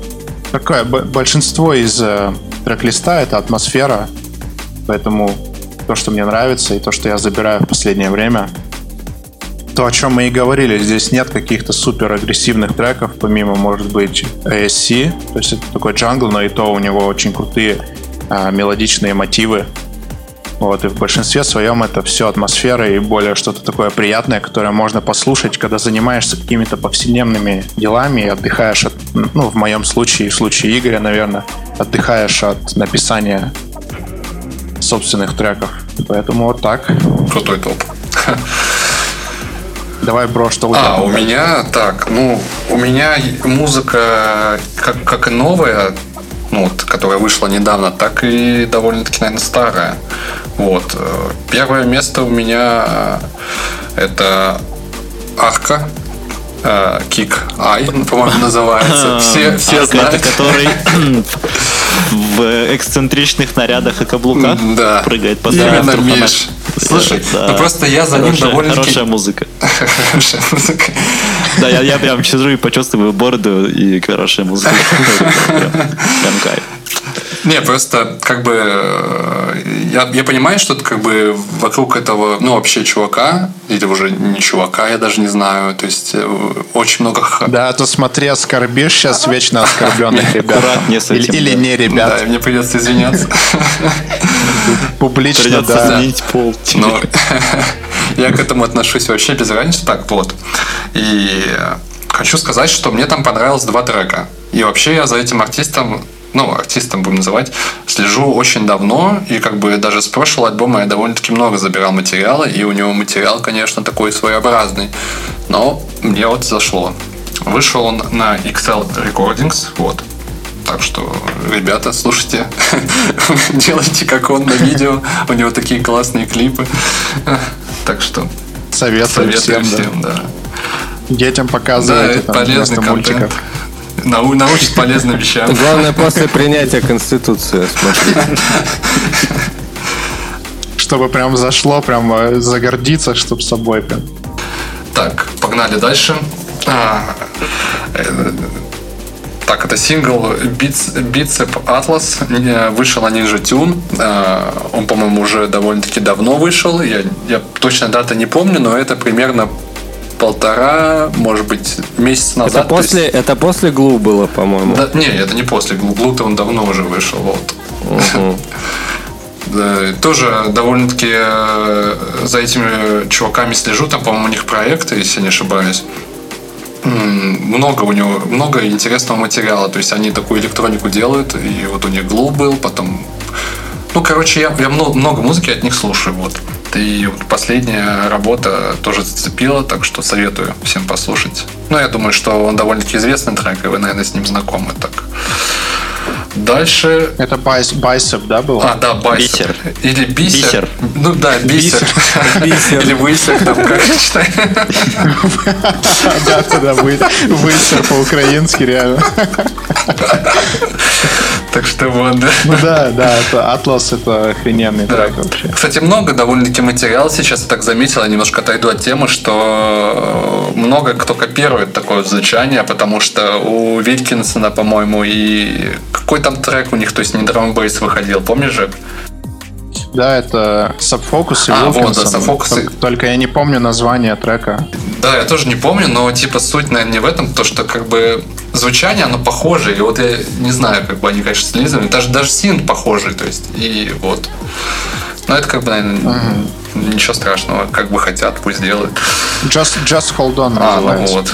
такое большинство из э, трек-листа — это атмосфера, поэтому то, что мне нравится, и то, что я забираю в последнее время, то, о чем мы и говорили, здесь нет каких-то супер агрессивных треков, помимо, может быть, ASC, то есть это такой джангл, но и то у него очень крутые а, мелодичные мотивы, вот, и в большинстве своем это все атмосфера и более что-то такое приятное, которое можно послушать, когда занимаешься какими-то повседневными делами и отдыхаешь от, ну, в моем случае, в случае Игоря, наверное, отдыхаешь от написания собственных треков. Поэтому вот так. Крутой топ. Давай, бро, что у тебя? А, у меня так, ну, у меня музыка как, как и новая, ну, вот, которая вышла недавно, так и довольно-таки, наверное, старая. Вот. Первое место у меня э, это Арка э, Kick Eye, по-моему, называется. Все, все знают. это который в эксцентричных нарядах и каблуках Да. прыгает по Именно. Миш. Слушай, Да. ну просто я за ним довольно-таки... Хорошая музыка. Хорошая музыка. Да, я, я прям сижу и почувствую бороду и хорошая музыка. Прям кайф. Не, просто как бы э, я, я понимаю, что как бы вокруг этого, ну, вообще чувака, или уже не чувака, я даже не знаю, то есть э, очень много... Да, а то смотри, оскорбишь сейчас вечно оскорбленных ребят. Аккуратнее с Или, этим, или да. не ребят. Мне придется извиняться. Публично, Придется да. сменить пол. Но я к этому отношусь вообще без разницы. Так, вот. И хочу сказать, что мне там понравилось два трека. И вообще я за этим артистом ну, артистом будем называть, слежу очень давно, и как бы даже с прошлого альбома я довольно-таки много забирал материала, и у него материал, конечно, такой своеобразный, но мне вот зашло. Вышел он на XL Recordings, вот. Так что, ребята, слушайте, делайте как он на видео, у него такие классные клипы. Так что Советую советую всем, да. всем, да. Детям Да, показывайте это там полезный контент. мультиков. Нау- Научит полезным вещам. Главное, после принятия Конституции смотреть. Чтобы прям зашло, прям э, загордиться, чтобы собой прям. Так, погнали дальше. А, э, Так, это сингл Atlas. э, Вышел на Ninja Tune. Э, Он, по-моему, уже довольно-таки давно вышел. Я, я точно даты не помню, но это примерно полтора, может быть, месяц назад. Это То есть- после, это после Глу было, по-моему. Да, не, это не после Глу-то он давно уже вышел. Вот. Да, тоже довольно-таки э, за этими чуваками слежу. Там, по-моему, у них проекты, если я не ошибаюсь. Много у него, много интересного материала. То есть они такую электронику делают. И вот у них Glue был, потом... Ну, короче, я, я много, много музыки от них слушаю. Вот. И последняя работа тоже зацепила, так что советую всем послушать. Ну, я думаю, что он довольно-таки известный трек, и вы, наверное, с ним знакомы. Так. Дальше Это Bice, Bicep, да, было? а, да, Bicep. Bicep. Или Bicep. Bicep. Ну да, Bicep. Бисер. Или высер, там как читать. Да, да, вы, высер по-украински, реально. Так что вот, да. Ну да, да, это Атлас, это охрененный трек вообще. Кстати, много довольно-таки материала сейчас, я так заметил, я немножко отойду от темы, что много кто копирует такое звучание, потому что у Вилькинсона, по-моему, и какой там трек у них, то есть не драм-бейс выходил, помнишь же? Да, это Subfocus и А, вот, да. Subfocus и- Только- Только я не помню название трека. Да, я тоже не помню, но типа суть, наверное, не в этом, то что как бы звучание, оно похоже, и вот я не знаю, как бы они, конечно, слизаны, даже, даже синт похожий, то есть, и вот. Но это как бы, наверное, ничего страшного, как бы хотят, пусть делают. Just, just Hold On А, ну называется. вот.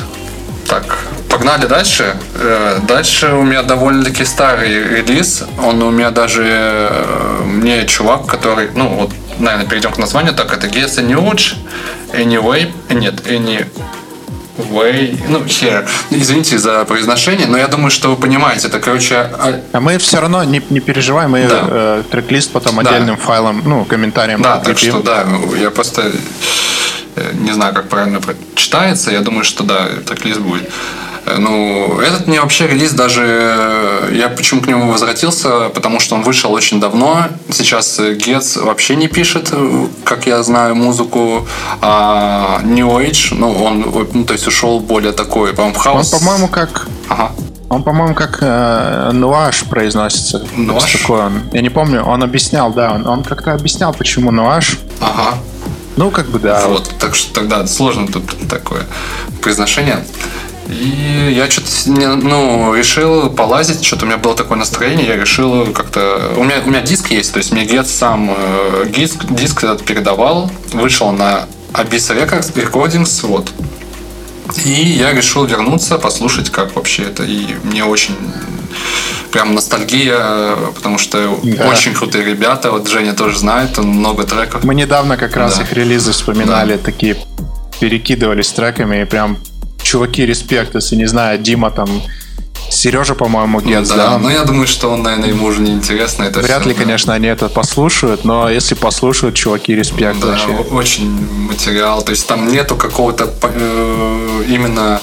Так, погнали дальше. Э, Дальше у меня довольно-таки старый релиз. Он у меня даже... э, Мне чувак, который... Ну, вот, наверное, перейдем к названию. Так, это Guess a Nuge, Anyway... Нет, Anyway... Ну, here. Извините за произношение, но я думаю, что вы понимаете. Это, короче, а- А мы все равно не, не переживаем, мы Да. э, трек-лист потом Да. отдельным файлом, ну, комментарием Да, так что да, я просто э, не знаю, как правильно читается. Я думаю, что да, трек-лист будет. Ну, этот мне вообще релиз даже... э, Я почему к нему возвратился, потому что он вышел очень давно. Сейчас э, Гетц вообще не пишет, э, как я знаю, музыку. А New Age, ну, он, ну, то есть ушел более такой, по-моему, Он, хаос. по-моему, как... Ага. Он, по-моему, как э, нуаш произносится. Нуаш? Такое он? Я не помню, он объяснял, да, он, он как-то объяснял, почему нуаш. Ага. Ну, как бы, да. Вот, так что тогда сложно тут такое произношение. И я что-то, ну, решил полазить, что-то у меня было такое настроение, я решил как-то... У меня, у меня диск есть, то есть мне Гет сам э, диск, диск этот передавал, вышел на Abyss Records, Recordings, вот. И я решил вернуться, послушать, как вообще это. И мне очень прям ностальгия, потому что Да. очень крутые ребята. Вот Женя тоже знает, он много треков. Мы недавно как раз Да. их релизы вспоминали, такие перекидывались треками, и прям чуваки, респект, если не знаю, Дима там, Сережа, по-моему, Гетц, да, да, но я думаю, что он, наверное, ему уже не интересно это Вряд всё, ли, да. конечно, они это послушают, но если послушают, чуваки, респект Да, вообще. очень материал. То есть там нету какого-то э, именно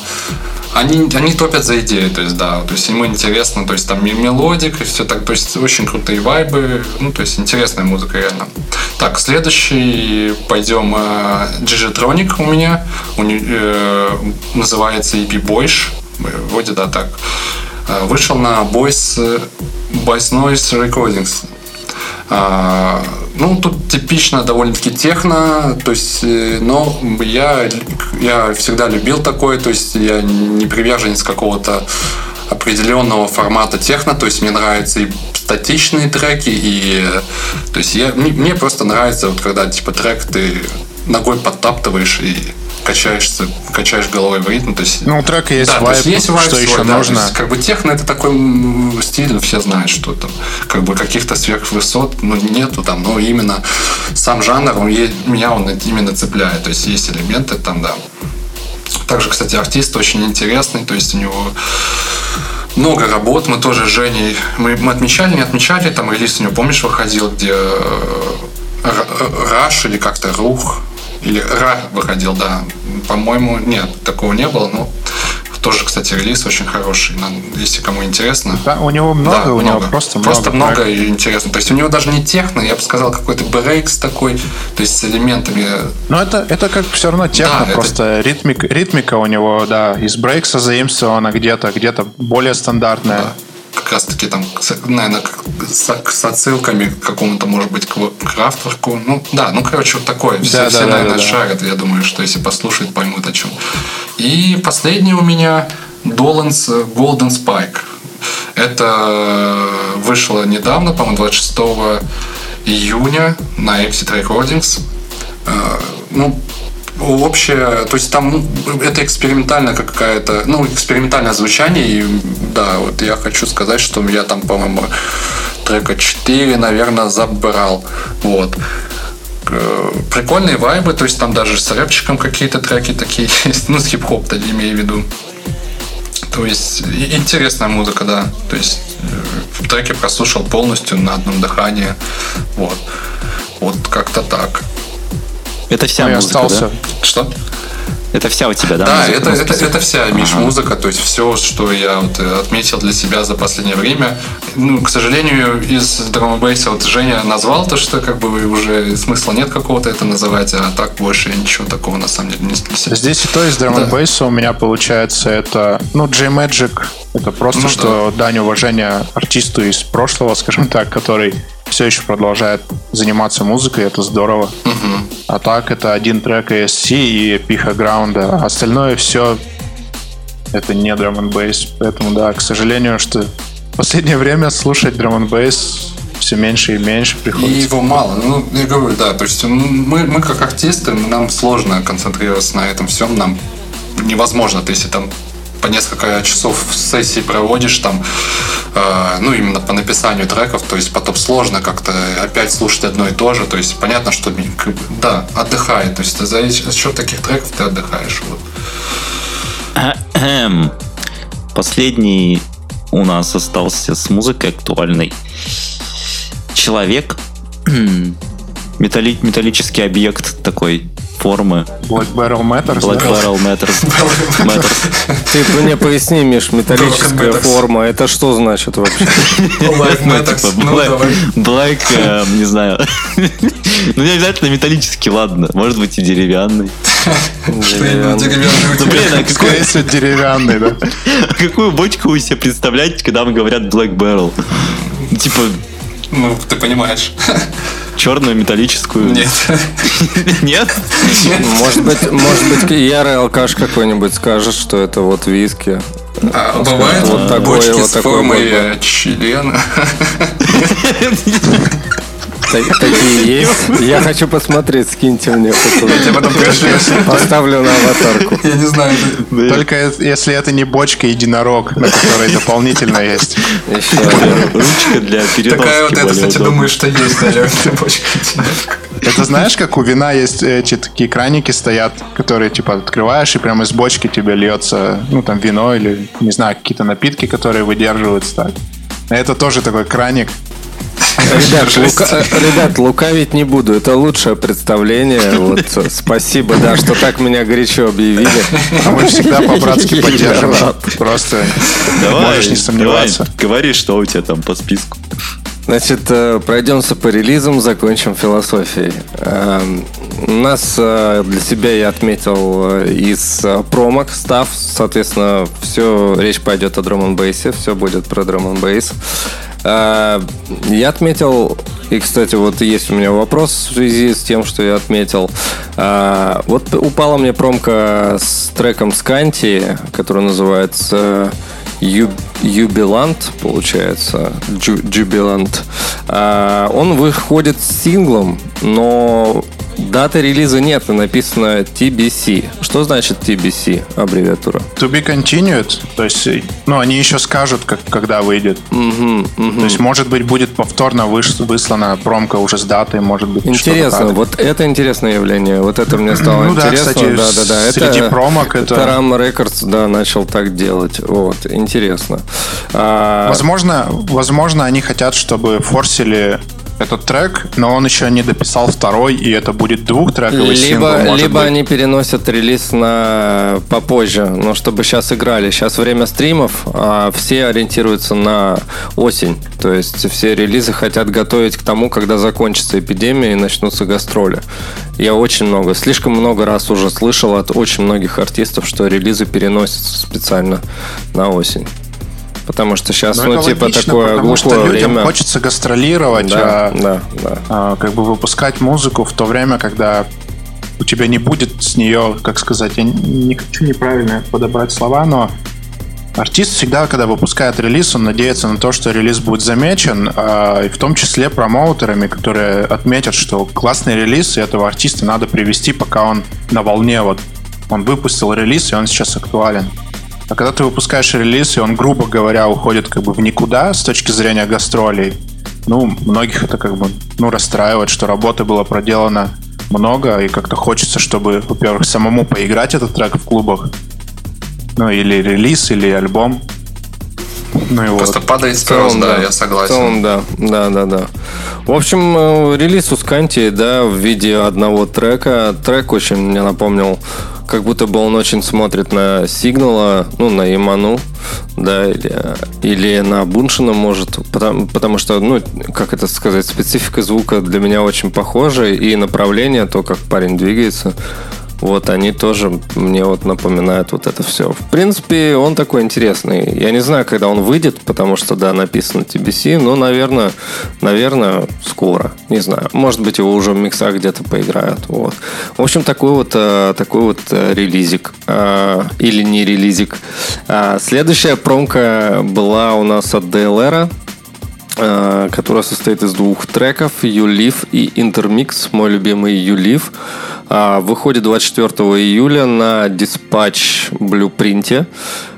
Они, они топят за идею, то есть, да, то есть ему интересно, то есть там melodic и все так, то есть очень крутые вайбы, ну, то есть интересная музыка реально. Так, следующий пойдем э, Digitronic у меня, у, э, называется EP Boys, вроде да так. Э, вышел на Boys, Boys Noize Recordings. А, ну, тут типично довольно-таки техно, то есть, э, но я, я всегда любил такое, то есть я не приверженец какого-то определенного формата техно, то есть мне нравятся и статичные треки, и то есть я, мне, мне просто нравится, вот когда типа трек ты ногой подтаптываешь и качаешься, качаешь головой в ритм. То есть, ну, у трека есть да, вайп, есть, есть что свой, еще да, нужно. есть, как бы техно это такой стиль, все знают, что там как бы каких-то сверхвысот ну, нету там, но именно сам жанр, он, меня он именно цепляет. То есть есть элементы там, да. Также, кстати, артист очень интересный, то есть у него много работ. Мы тоже с Женей, мы, мы отмечали, не отмечали, там релиз у него, помнишь, выходил, где Раш или как-то Рух, или Ра выходил, да. По-моему, нет, такого не было, но тоже, кстати, релиз очень хороший, если кому интересно. Да, у него много, да, у много. него просто много. Просто много и интересно. То есть у него даже не техно, я бы сказал, какой-то брейкс такой, то есть с элементами. Но это, это как все равно техно, да, просто это... ритмик, ритмика у него, да, из брейкса заимствована где-то, где-то более стандартная. Да как раз таки там, наверное, с, отсылками к какому-то, может быть, к крафтворку. Ну, да, ну, короче, вот такое. Все, да, все да, наверное, да, шарят. Я думаю, что если послушать, поймут о чем. И последний у меня Доланс Golden Spike. Это вышло недавно, по-моему, 26 июня на Exit Recordings. Э, ну, общее, то есть там ну, это экспериментальная какая-то, ну, экспериментальное звучание, и да, вот я хочу сказать, что я там, по-моему, трека 4, наверное, забрал, вот. Прикольные вайбы, то есть там даже с рэпчиком какие-то треки такие есть, ну, с хип-хоп-то имею в виду. То есть интересная музыка, да. То есть э, треки прослушал полностью на одном дыхании. Вот. Вот как-то так. Это вся ну, музыка, остался. да? Что? Это вся у тебя, да? Да, это, это, это вся Миш ага. музыка, то есть все, что я вот э, отметил для себя за последнее время. Ну, к сожалению, из драм вот Женя назвал то, что как бы уже смысла нет какого-то это называть, а так больше ничего такого на самом деле не слышал. Здесь и то из драм да. у меня получается это, ну, J-Magic, это просто, ну, что да. дань уважения артисту из прошлого, скажем так, который все еще продолжает заниматься музыкой, это здорово. Угу. А так это один трек ESC и Пиха Граунда. Остальное все это не драм н бейс. Поэтому да, к сожалению, что в последнее время слушать драм н бейс все меньше и меньше приходится. И его мало. Ну, я говорю, да, то есть мы, мы как артисты, нам сложно концентрироваться на этом всем, нам невозможно. То есть, там по несколько часов сессии проводишь там, э, ну, именно по написанию треков, то есть потом сложно как-то опять слушать одно и то же, то есть понятно, что, да, отдыхает, то есть ты за счет таких треков ты отдыхаешь. Вот. Последний у нас остался с музыкой актуальной. Человек, металли, металлический объект такой, формы. Black Barrel Matters? Black да? Barrel Matters. Matters. Ты мне поясни, Миш, металлическая форма, это что значит вообще? Black ну, Matters, ну давай. Black, э, не знаю. Ну не обязательно металлический, ладно. Может быть и деревянный. Деревянный. Ну блин, а какой... Если деревянный, да. Какую бочку вы себе представляете, когда вам говорят Black Barrel? Типа... Ну, ты понимаешь. Черную металлическую? Нет. Нет? Может быть, может быть, ярый алкаш какой-нибудь скажет, что это вот виски. А, бывает вот такое, бочки вот с формой члена. Такие есть. Я хочу посмотреть, скиньте мне. Я. Поставлю на аватарку. Я не знаю. Только если это не бочка единорог, на которой дополнительно есть. Ручка для переноски. Такая вот это, кстати, думаю, что есть, наверное, бочка Это знаешь, как у вина есть эти такие краники стоят, которые типа открываешь и прямо из бочки тебе льется, ну там вино или не знаю какие-то напитки, которые выдерживают стать. Это тоже такой краник, Ребят, лука- ребят, лукавить не буду. Это лучшее представление. Вот, спасибо, да, что так меня горячо объявили. А мы всегда по-братски поддерживаем. Просто можешь не сомневаться. давай, говори, что у тебя там по списку. Значит, э, пройдемся по релизам, закончим философией. Эм, У нас э, для себя я отметил э, из промок став, соответственно, все, речь пойдет о драм н бейсе, все будет про драм н бейс. Э, Я отметил, и, кстати, вот есть у меня вопрос в связи с тем, что я отметил. Э, Вот упала мне промка с треком Сканти, который называется Юбилант, получается, Джу- Jubilant. А, Он выходит с синглом, но даты релиза нет, написано TBC. Что значит TBC, аббревиатура? To be continued, то есть, ну, они еще скажут, как, когда выйдет. Мгм. То есть, может быть, будет повторно выш- выслана промка уже с датой, может быть, Интересно, вот это интересное явление. Вот это мне стало Ну да, интересно. кстати, да, да, да. среди промок это- Ram Records, да, начал так делать. Вот, интересно. А, Возможно, возможно, они хотят, чтобы форсили этот трек, но он еще не дописал второй, и это будет двухтрековый сингл, Либо, может либо быть. они переносят релиз на попозже, но чтобы сейчас играли. Сейчас время стримов, а все ориентируются на осень. То есть все релизы хотят готовить к тому, когда закончится эпидемия и начнутся гастроли. Я очень много, слишком много раз уже слышал от очень многих артистов, что релизы переносятся специально на осень. Потому что сейчас, Ну, ну, типа, такое потому что глухое людям время. хочется гастролировать, Да, а, да, да. а, как бы выпускать музыку в то время, когда у тебя не будет с нее, как сказать, я не- хочу неправильно подобрать слова, но артист всегда, когда выпускает релиз, он надеется на то, что релиз будет замечен, а, и в том числе промоутерами, которые отметят, что классный релиз, и этого артиста надо привести, пока он на волне, вот он выпустил релиз, и он сейчас актуален. А когда ты выпускаешь релиз, и он, грубо говоря, уходит как бы в никуда с точки зрения гастролей, ну, многих это как бы, ну, расстраивает, что работы было проделано много, и как-то хочется, чтобы, во-первых, самому поиграть этот трек в клубах, ну, или релиз, или альбом. Ну и Просто вот. падает В с целом, да, я В согласен. целом, да. Да, да, да. В общем, э, релиз у Сканти, да, в виде одного трека. Трек очень мне напомнил, как будто бы он очень смотрит на Сигнала, ну, на Яману, да, или, или на Буншина, может, потому, потому что, ну, как это сказать, специфика звука для меня очень похожа, и направление, то, как парень двигается, вот они тоже мне вот напоминают вот это все. В принципе, он такой интересный. Я не знаю, когда он выйдет, потому что, да, написано TBC, но, наверное, наверное, скоро. Не знаю. Может быть, его уже в миксах где-то поиграют. Вот. В общем, такой вот, э, такой вот э, релизик. А, Или не релизик. А, Следующая промка была у нас от DLR которая состоит из двух треков «Юлив» и «Интермикс», мой любимый «Юлив». А, Выходит 24 июля на Dispatch Blueprint.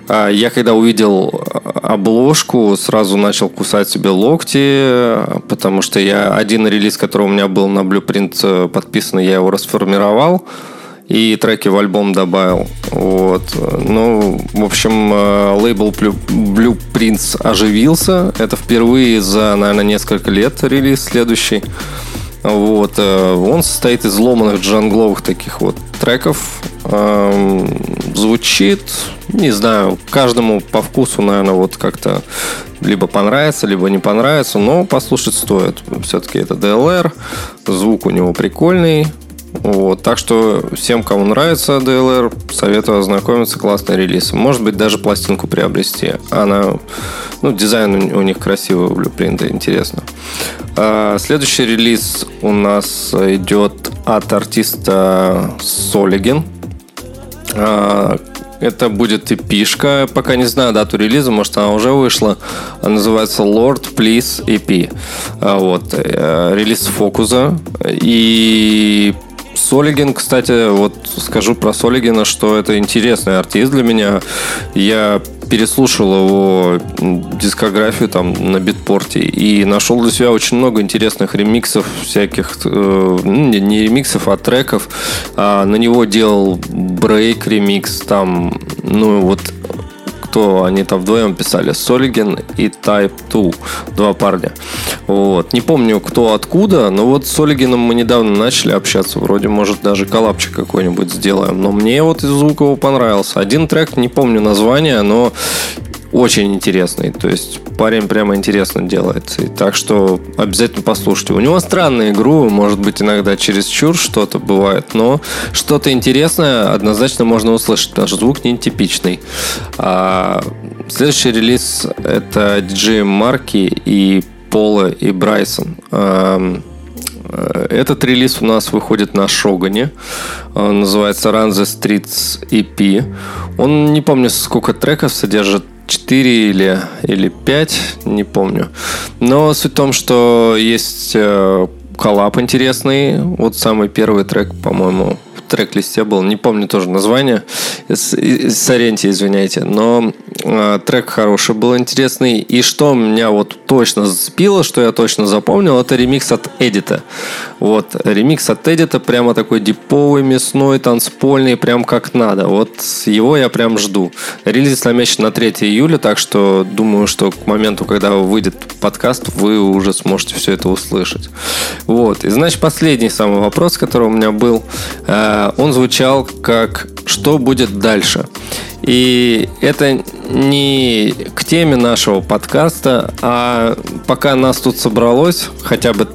А, Я когда увидел обложку, сразу начал кусать себе локти, потому что я один релиз, который у меня был на Blueprint э, подписан, я его расформировал и треки в альбом добавил. Вот. Ну, в общем, э, лейбл Blue- Blueprints оживился. Это впервые за, наверное, несколько лет релиз следующий. Вот. э, Он состоит из ломаных джангловых таких вот треков. Эм, Звучит, не знаю, каждому по вкусу, наверное, вот как-то либо понравится, либо не понравится, но послушать стоит. Все-таки это DLR, звук у него прикольный, вот, так что всем, кому нравится DLR, советую ознакомиться, классный релиз. Может быть, даже пластинку приобрести. Она, ну, дизайн у них красивый, у Blueprint, интересно. А, Следующий релиз у нас идет от артиста Солиген. А, Это будет эпишка, пока не знаю дату релиза, может она уже вышла. Она называется Lord Please EP. А, Вот. э, Релиз фокуса. И Солиген, кстати, вот скажу про Солигена, что это интересный артист для меня. Я переслушал его дискографию там на битпорте и нашел для себя очень много интересных ремиксов всяких, э, ну, не ремиксов, а треков. А, на него делал Брейк ремикс, там, ну вот кто они там вдвоем писали. Солиген и Type 2. Два парня. Вот. Не помню, кто откуда, но вот с Солигином мы недавно начали общаться. Вроде, может, даже коллапчик какой-нибудь сделаем. Но мне вот звук его понравился. Один трек, не помню название, но очень интересный. То есть парень прямо интересно делает. И так что обязательно послушайте. У него странная игру, может быть, иногда через чур что-то бывает, но что-то интересное однозначно можно услышать, потому что звук нетипичный. А следующий релиз это DJ Марки и Пола и Брайсон. А, этот релиз у нас выходит на Шогане. Он называется Run the Streets EP. Он не помню, сколько треков содержит 4 или, или 5, не помню. Но суть в том, что есть э, коллап интересный. Вот самый первый трек, по-моему, трек-листе был, не помню тоже название, с, с Оренти, извиняйте, но э, трек хороший был, интересный. И что меня вот точно зацепило, что я точно запомнил, это ремикс от Эдита. Вот, ремикс от Эдита прямо такой диповый, мясной, танцпольный, прям как надо. Вот его я прям жду. Релиз намечен на 3 июля, так что думаю, что к моменту, когда выйдет подкаст, вы уже сможете все это услышать. Вот, и значит, последний самый вопрос, который у меня был. Э, он звучал как «Что будет дальше?». И это не к теме нашего подкаста, а пока нас тут собралось, хотя бы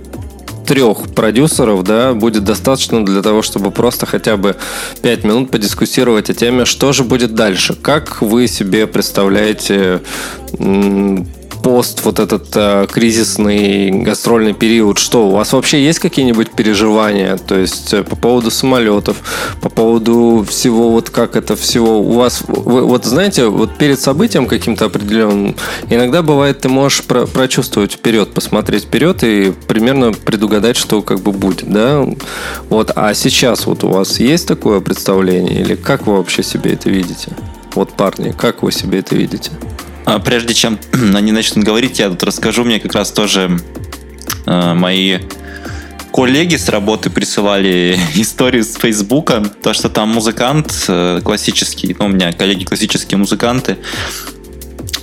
трех продюсеров, да, будет достаточно для того, чтобы просто хотя бы пять минут подискуссировать о теме, что же будет дальше. Как вы себе представляете пост, вот этот э, кризисный гастрольный период, что у вас вообще есть какие-нибудь переживания? То есть э, по поводу самолетов, по поводу всего, вот как это всего у вас, вы, вот знаете, вот перед событием каким-то определенным, иногда бывает, ты можешь про прочувствовать вперед, посмотреть вперед и примерно предугадать, что как бы будет, да? Вот, а сейчас вот у вас есть такое представление или как вы вообще себе это видите? Вот, парни, как вы себе это видите? А прежде чем они начнут говорить, я тут расскажу, мне как раз тоже э, мои коллеги с работы присылали историю с Фейсбука, то, что там музыкант э, классический, ну, у меня коллеги классические музыканты,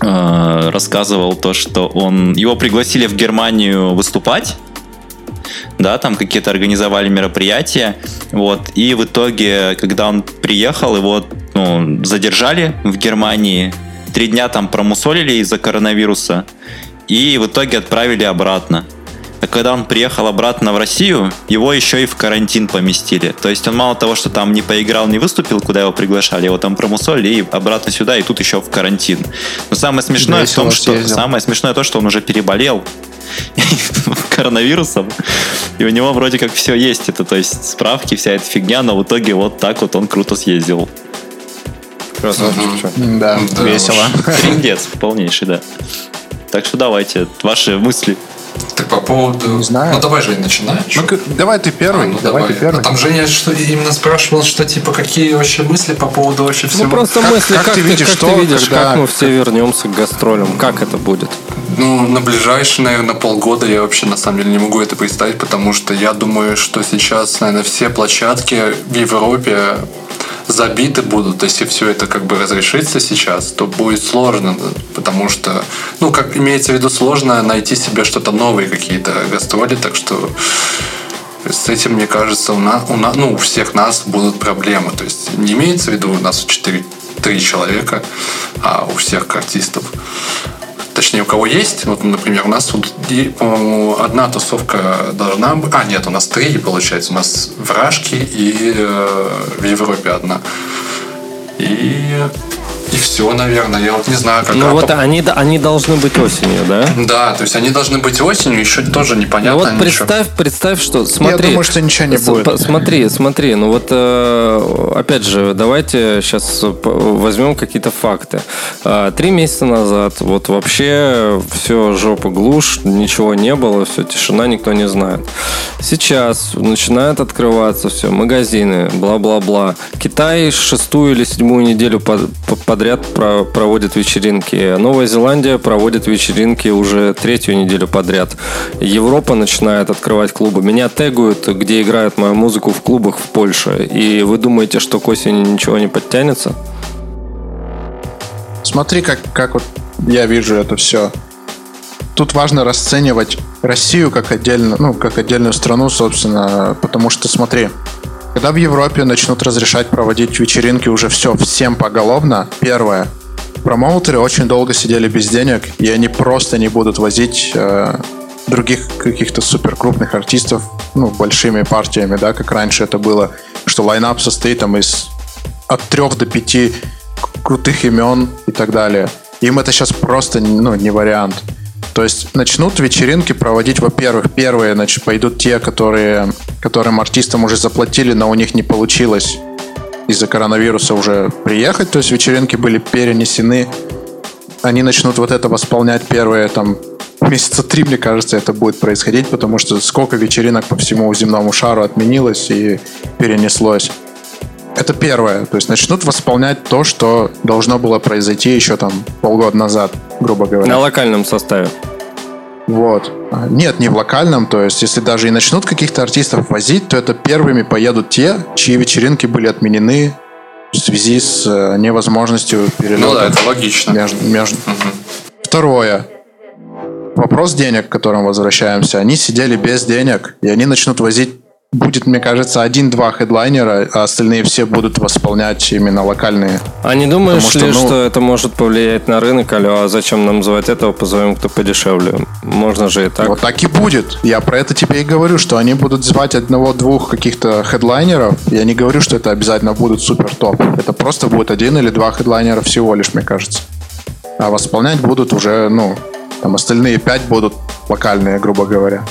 э, рассказывал то, что он его пригласили в Германию выступать, да, там какие-то организовали мероприятия, вот, и в итоге, когда он приехал, его ну, задержали в Германии, три дня там промусолили из-за коронавируса и в итоге отправили обратно. А когда он приехал обратно в Россию, его еще и в карантин поместили. То есть он мало того, что там не поиграл, не выступил, куда его приглашали, его там промусолили и обратно сюда, и тут еще в карантин. Но самое смешное Весело в том, что съездил. самое смешное то, что он уже переболел коронавирусом, и у него вроде как все есть. Это то есть справки, вся эта фигня, но в итоге вот так вот он круто съездил. Красавчик. Да, весело. Трендец полнейший, да. Так что давайте, ваши мысли. Так по поводу... Не знаю. Ну давай, Жень, начинай. Ну, давай ты первый. А, ну, давай, давай ты первый. А там Женя что именно спрашивал, что типа какие вообще мысли по поводу вообще всего. Ну просто как, мысли, как, как ты, ты видишь, как что, ты видишь, когда... как мы все вернемся к гастролям, как это будет? Ну, на ближайшие, наверное, полгода я вообще на самом деле не могу это представить, потому что я думаю, что сейчас, наверное, все площадки в Европе забиты будут, если все это как бы разрешится сейчас, то будет сложно, потому что, ну, как имеется в виду, сложно найти себе что-то новые какие-то гастроли, так что с этим, мне кажется, у нас, у нас, ну, у всех нас будут проблемы. То есть не имеется в виду у нас 4 три человека, а у всех артистов точнее, у кого есть, вот, например, у нас тут, по-моему, одна тусовка должна быть, а, нет, у нас три, получается, у нас в Рашке и э, в Европе одна. И и все, наверное. Я вот не знаю, как Ну вот они, они должны быть осенью, да? Да, то есть они должны быть осенью, еще тоже непонятно. Ну вот представь, ничего. представь, что смотри. Я думаю, что ничего не будет. Смотри, смотри, ну вот э, опять же, давайте сейчас возьмем какие-то факты. Э, три месяца назад вот вообще все жопа глушь, ничего не было, все тишина, никто не знает. Сейчас начинает открываться все, магазины, бла-бла-бла. Китай шестую или седьмую неделю под, под подряд про проводит вечеринки. Новая Зеландия проводит вечеринки уже третью неделю подряд. Европа начинает открывать клубы. Меня тегают, где играют мою музыку в клубах в Польше. И вы думаете, что к осени ничего не подтянется? смотри, как, как вот я вижу это все. Тут важно расценивать Россию как, отдельно, ну, как отдельную страну, собственно, потому что, смотри, когда в Европе начнут разрешать проводить вечеринки уже все всем поголовно, первое, промоутеры очень долго сидели без денег, и они просто не будут возить э, других каких-то супер крупных артистов, ну, большими партиями, да, как раньше это было, что лайнап состоит там из от трех до пяти крутых имен и так далее. Им это сейчас просто ну, не вариант. То есть начнут вечеринки проводить, во-первых, первые значит, пойдут те, которые, которым артистам уже заплатили, но у них не получилось из-за коронавируса уже приехать, то есть вечеринки были перенесены. Они начнут вот это восполнять первые там месяца три, мне кажется, это будет происходить, потому что сколько вечеринок по всему земному шару отменилось и перенеслось. Это первое. То есть начнут восполнять то, что должно было произойти еще там полгода назад, грубо говоря. На локальном составе. Вот. А, нет, не в локальном. То есть, если даже и начнут каких-то артистов возить, то это первыми поедут те, чьи вечеринки были отменены в связи с э, невозможностью перелета. Ну да, это логично. Между, между. Мгм. Второе. Вопрос денег, к которым возвращаемся. Они сидели без денег, и они начнут возить будет, мне кажется, один-два хедлайнера, а остальные все будут восполнять именно локальные. А не думаешь Потому ли, что, ну- что это может повлиять на рынок? Алло, а зачем нам звать этого, позовем кто подешевле? Можно же и так. Вот так и будет. Я про это тебе и говорю, что они будут звать одного-двух каких-то хедлайнеров. Я не говорю, что это обязательно будут супер топ. Это просто будет один или два хедлайнера всего лишь, мне кажется. А восполнять будут уже, ну, там остальные пять будут локальные, грубо говоря.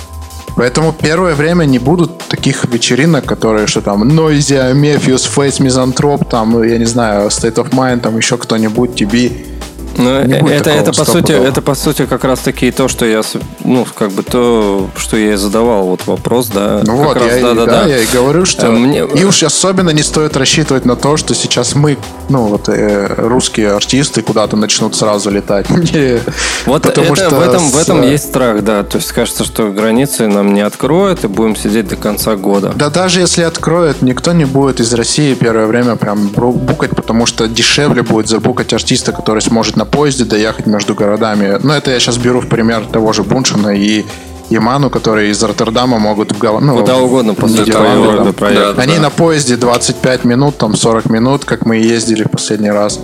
Поэтому первое время не будут таких вечеринок, которые что там Noisy, Мефиус, Фейс, Мизантроп, там, ну, я не знаю, State of Mind, там еще кто-нибудь, TB. Ну, это, это, по сути, это, по сути, как раз таки то, что я, ну, как бы то, что я и задавал, вот вопрос, да. Ну Как вот, раз, я, и- да, да, да, да. я и говорю, что Э, мне- и уж особенно не стоит рассчитывать на то, что сейчас мы, ну вот э, русские артисты куда-то начнут сразу летать. Вот потому это, что в этом, в с- этом есть страх, да. То есть кажется, что границы нам не откроют, и будем сидеть до конца года. Да даже если откроют, никто не будет из России первое время прям букать, потому что дешевле будет забукать артиста, который сможет на поезде доехать между городами. Ну, это я сейчас беру в пример того же Буншина и Яману, которые из Роттердама могут в Гол- ну, Куда угодно после Нидерланды. Да, Они да. на поезде 25 минут, там 40 минут, как мы и ездили в последний раз.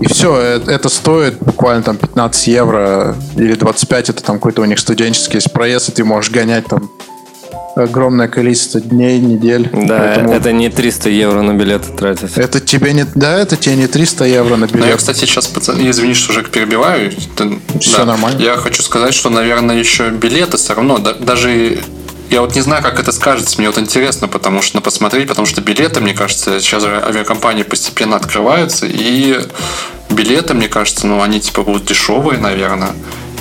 И все, это стоит буквально там 15 евро или 25, это там какой-то у них студенческий есть проезд, и ты можешь гонять там огромное количество дней, недель. Да, Поэтому это не 300 евро на билеты тратить. это тебе не, да, это тебе не 300 евро на Ну, я, кстати, сейчас, пацаны, извини, что уже перебиваю. Это- Всё нормально. Я хочу сказать, что, наверное, еще билеты все равно, да- даже я вот не знаю, как это скажется, мне вот интересно, потому что ну, посмотреть, потому что билеты, мне кажется, сейчас же авиакомпании постепенно открываются, и билеты, мне кажется, ну, они типа будут дешевые, наверное.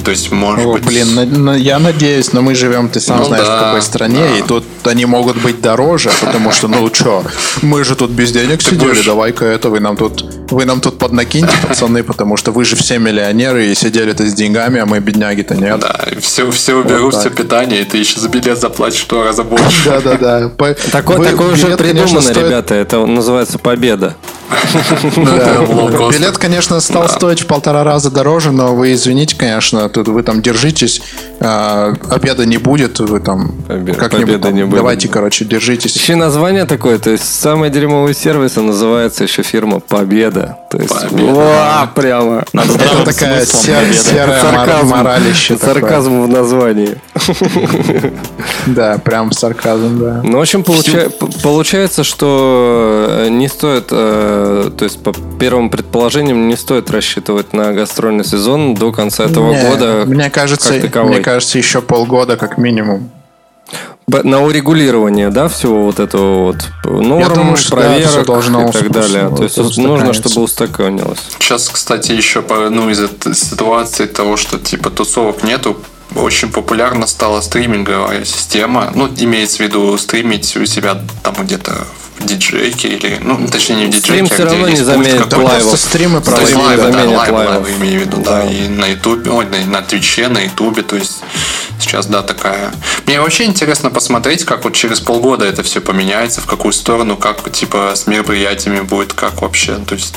То есть, может О, быть... блин, на- на- я надеюсь, но мы живем, ты сам Ну знаешь, да, в какой стране, да. и тут они могут быть дороже, потому что, ну что, мы же тут без денег сидели, будешь- давай-ка это, вы нам тут, вы нам тут поднакиньте, пацаны, потому что вы же все миллионеры и сидели-то с деньгами, а мы бедняги-то нет. Да, все, все уберут, Вот все питание, и ты еще за билет заплатишь в два раза больше. Да-да-да. Такое, уже придумано, ребята. Это называется победа. Лоукостер. Билет, конечно, стал стоить в полтора раза дороже, но вы извините, конечно, тут вы там держитесь, а, обеда не будет, вы там как-нибудь давайте, короче, держитесь. Еще название такое, то есть самый дерьмовый сервис, называется еще фирма Победа. То есть, прямо. Это такая серая моралище. Сарказм в названии. Да, прям сарказм, да. Ну, в общем, получается, что э, не стоит, э, то есть по первым предположениям, не стоит рассчитывать на гастрольный сезон до конца этого Не, года. мне кажется, мне кажется, еще полгода как минимум. На урегулирование, да, всего вот этого вот норм, думаю, что да, проверок всё должно и так далее. То есть нужно, чтобы устаканилось. Сейчас, кстати, еще по, ну, из этой ситуации того, что типа тусовок нету, очень популярна стала стриминговая система. Ну, имеется в виду стримить у себя там где-то в диджейке или, ну, точнее, не в диджейке, Стрим а всё где равно есть не заменит какой-то. Да лайвов. просто стримы То есть проводили. Лайвы лайвы, да, лайвов. лайвы, имею в виду, да, и на ютубе, ой, на, на твиче, на ютубе, то есть Сейчас, да, такая. Мне вообще интересно посмотреть, как вот через полгода это все поменяется, в какую сторону, как типа с мероприятиями будет, как вообще. То есть.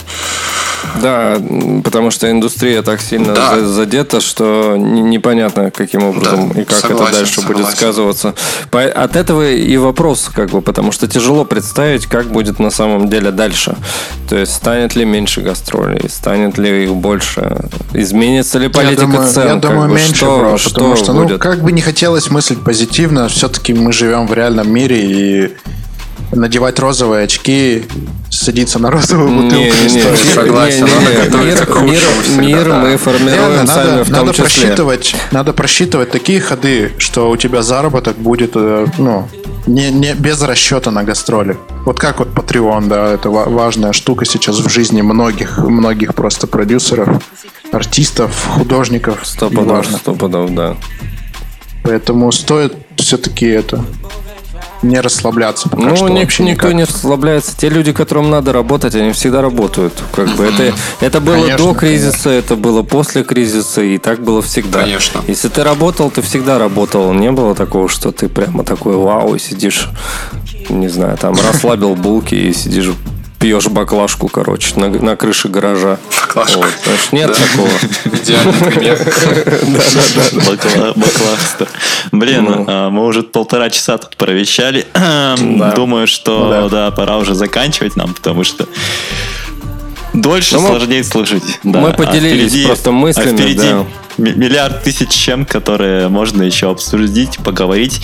Да, потому что индустрия так сильно Да. за- задета, что непонятно, каким образом Да, и как согласен, это дальше будет согласен. сказываться. По- От этого и вопрос, как бы, потому что тяжело представить, как будет на самом деле дальше. То есть станет ли меньше гастролей, станет ли их больше, изменится ли политика я думаю, цен, я как думаю бы, меньше, что, бро, что потому что, ну, будет. как бы не хотелось мыслить позитивно, все-таки мы живем в реальном мире и надевать розовые очки, садиться на розовую бутылку. Не, не, не Согласен, не, надо не, мир, к мир, всегда, мир да. мы формируем Реально, сами надо, в том надо числе. просчитывать, надо просчитывать такие ходы, что у тебя заработок будет, э, ну, не, не без расчета на гастроли. Вот как вот Patreon, да, это ва- важная штука сейчас в жизни многих, многих просто продюсеров, артистов, художников. Сто пудов, неважно. сто пудов, да. Поэтому стоит все-таки это не расслабляться пока Ну, что ник- вообще никто никак. не расслабляется. Те люди, которым надо работать, они всегда работают. Как бы это, это было Конечно, до кризиса, это было после кризиса, и так было всегда. Конечно. Если ты работал, ты всегда работал. Не было такого, что ты прямо такой вау, и сидишь, не знаю, там расслабил булки и сидишь пьешь баклажку, короче, на, на крыше гаража. Баклажку. Вот, знаешь, нет Да. такого. Идеальный пример. Бакла- Бакласта. Блин, Ну. а, мы уже полтора часа тут провещали. Да. Думаю, что Да. пора уже заканчивать нам, потому что дольше Ну, мы- сложнее слушать. Да, мы а поделились впереди- просто мыслями, а впереди да. ми- миллиард тысяч чем, которые можно еще обсудить, поговорить.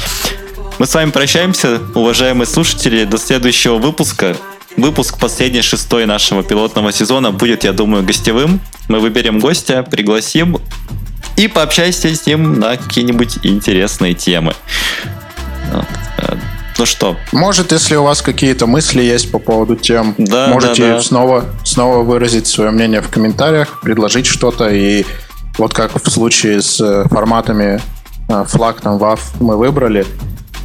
Мы с вами прощаемся, уважаемые слушатели, до следующего выпуска. Выпуск последний, шестой нашего пилотного сезона будет, я думаю, гостевым. Мы выберем гостя, пригласим и пообщайся с ним на какие-нибудь интересные темы. Э, Ну что, Может, если у вас какие-то мысли есть по поводу тем, Да, можете да, да. снова снова выразить свое мнение в комментариях, предложить что-то и вот как в случае с э, форматами э, флаг там WAV мы выбрали,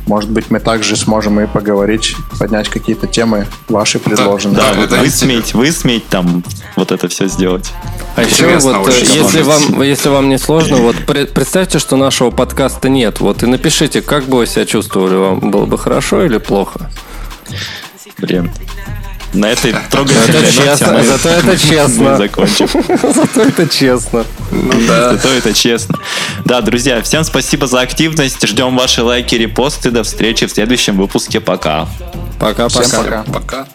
может быть, мы также сможем и поговорить, поднять какие-то темы ваши предложенные. да, Да, вот это высметь, высметь там, вот это все сделать. А еще Интересно вот, э, если вам, если вам не сложно, вот пре- представьте, что нашего подкаста нет. Вот и напишите, как бы вы себя чувствовали, вам было бы хорошо или плохо. Блин. На этой трогательной ноте зато это честно. закончим. Зато это честно. Зато это честно. Да, друзья, всем спасибо за активность. Ждем ваши лайки, репосты. До встречи в следующем выпуске. Пока. Пока-пока. Всем пока. Пока.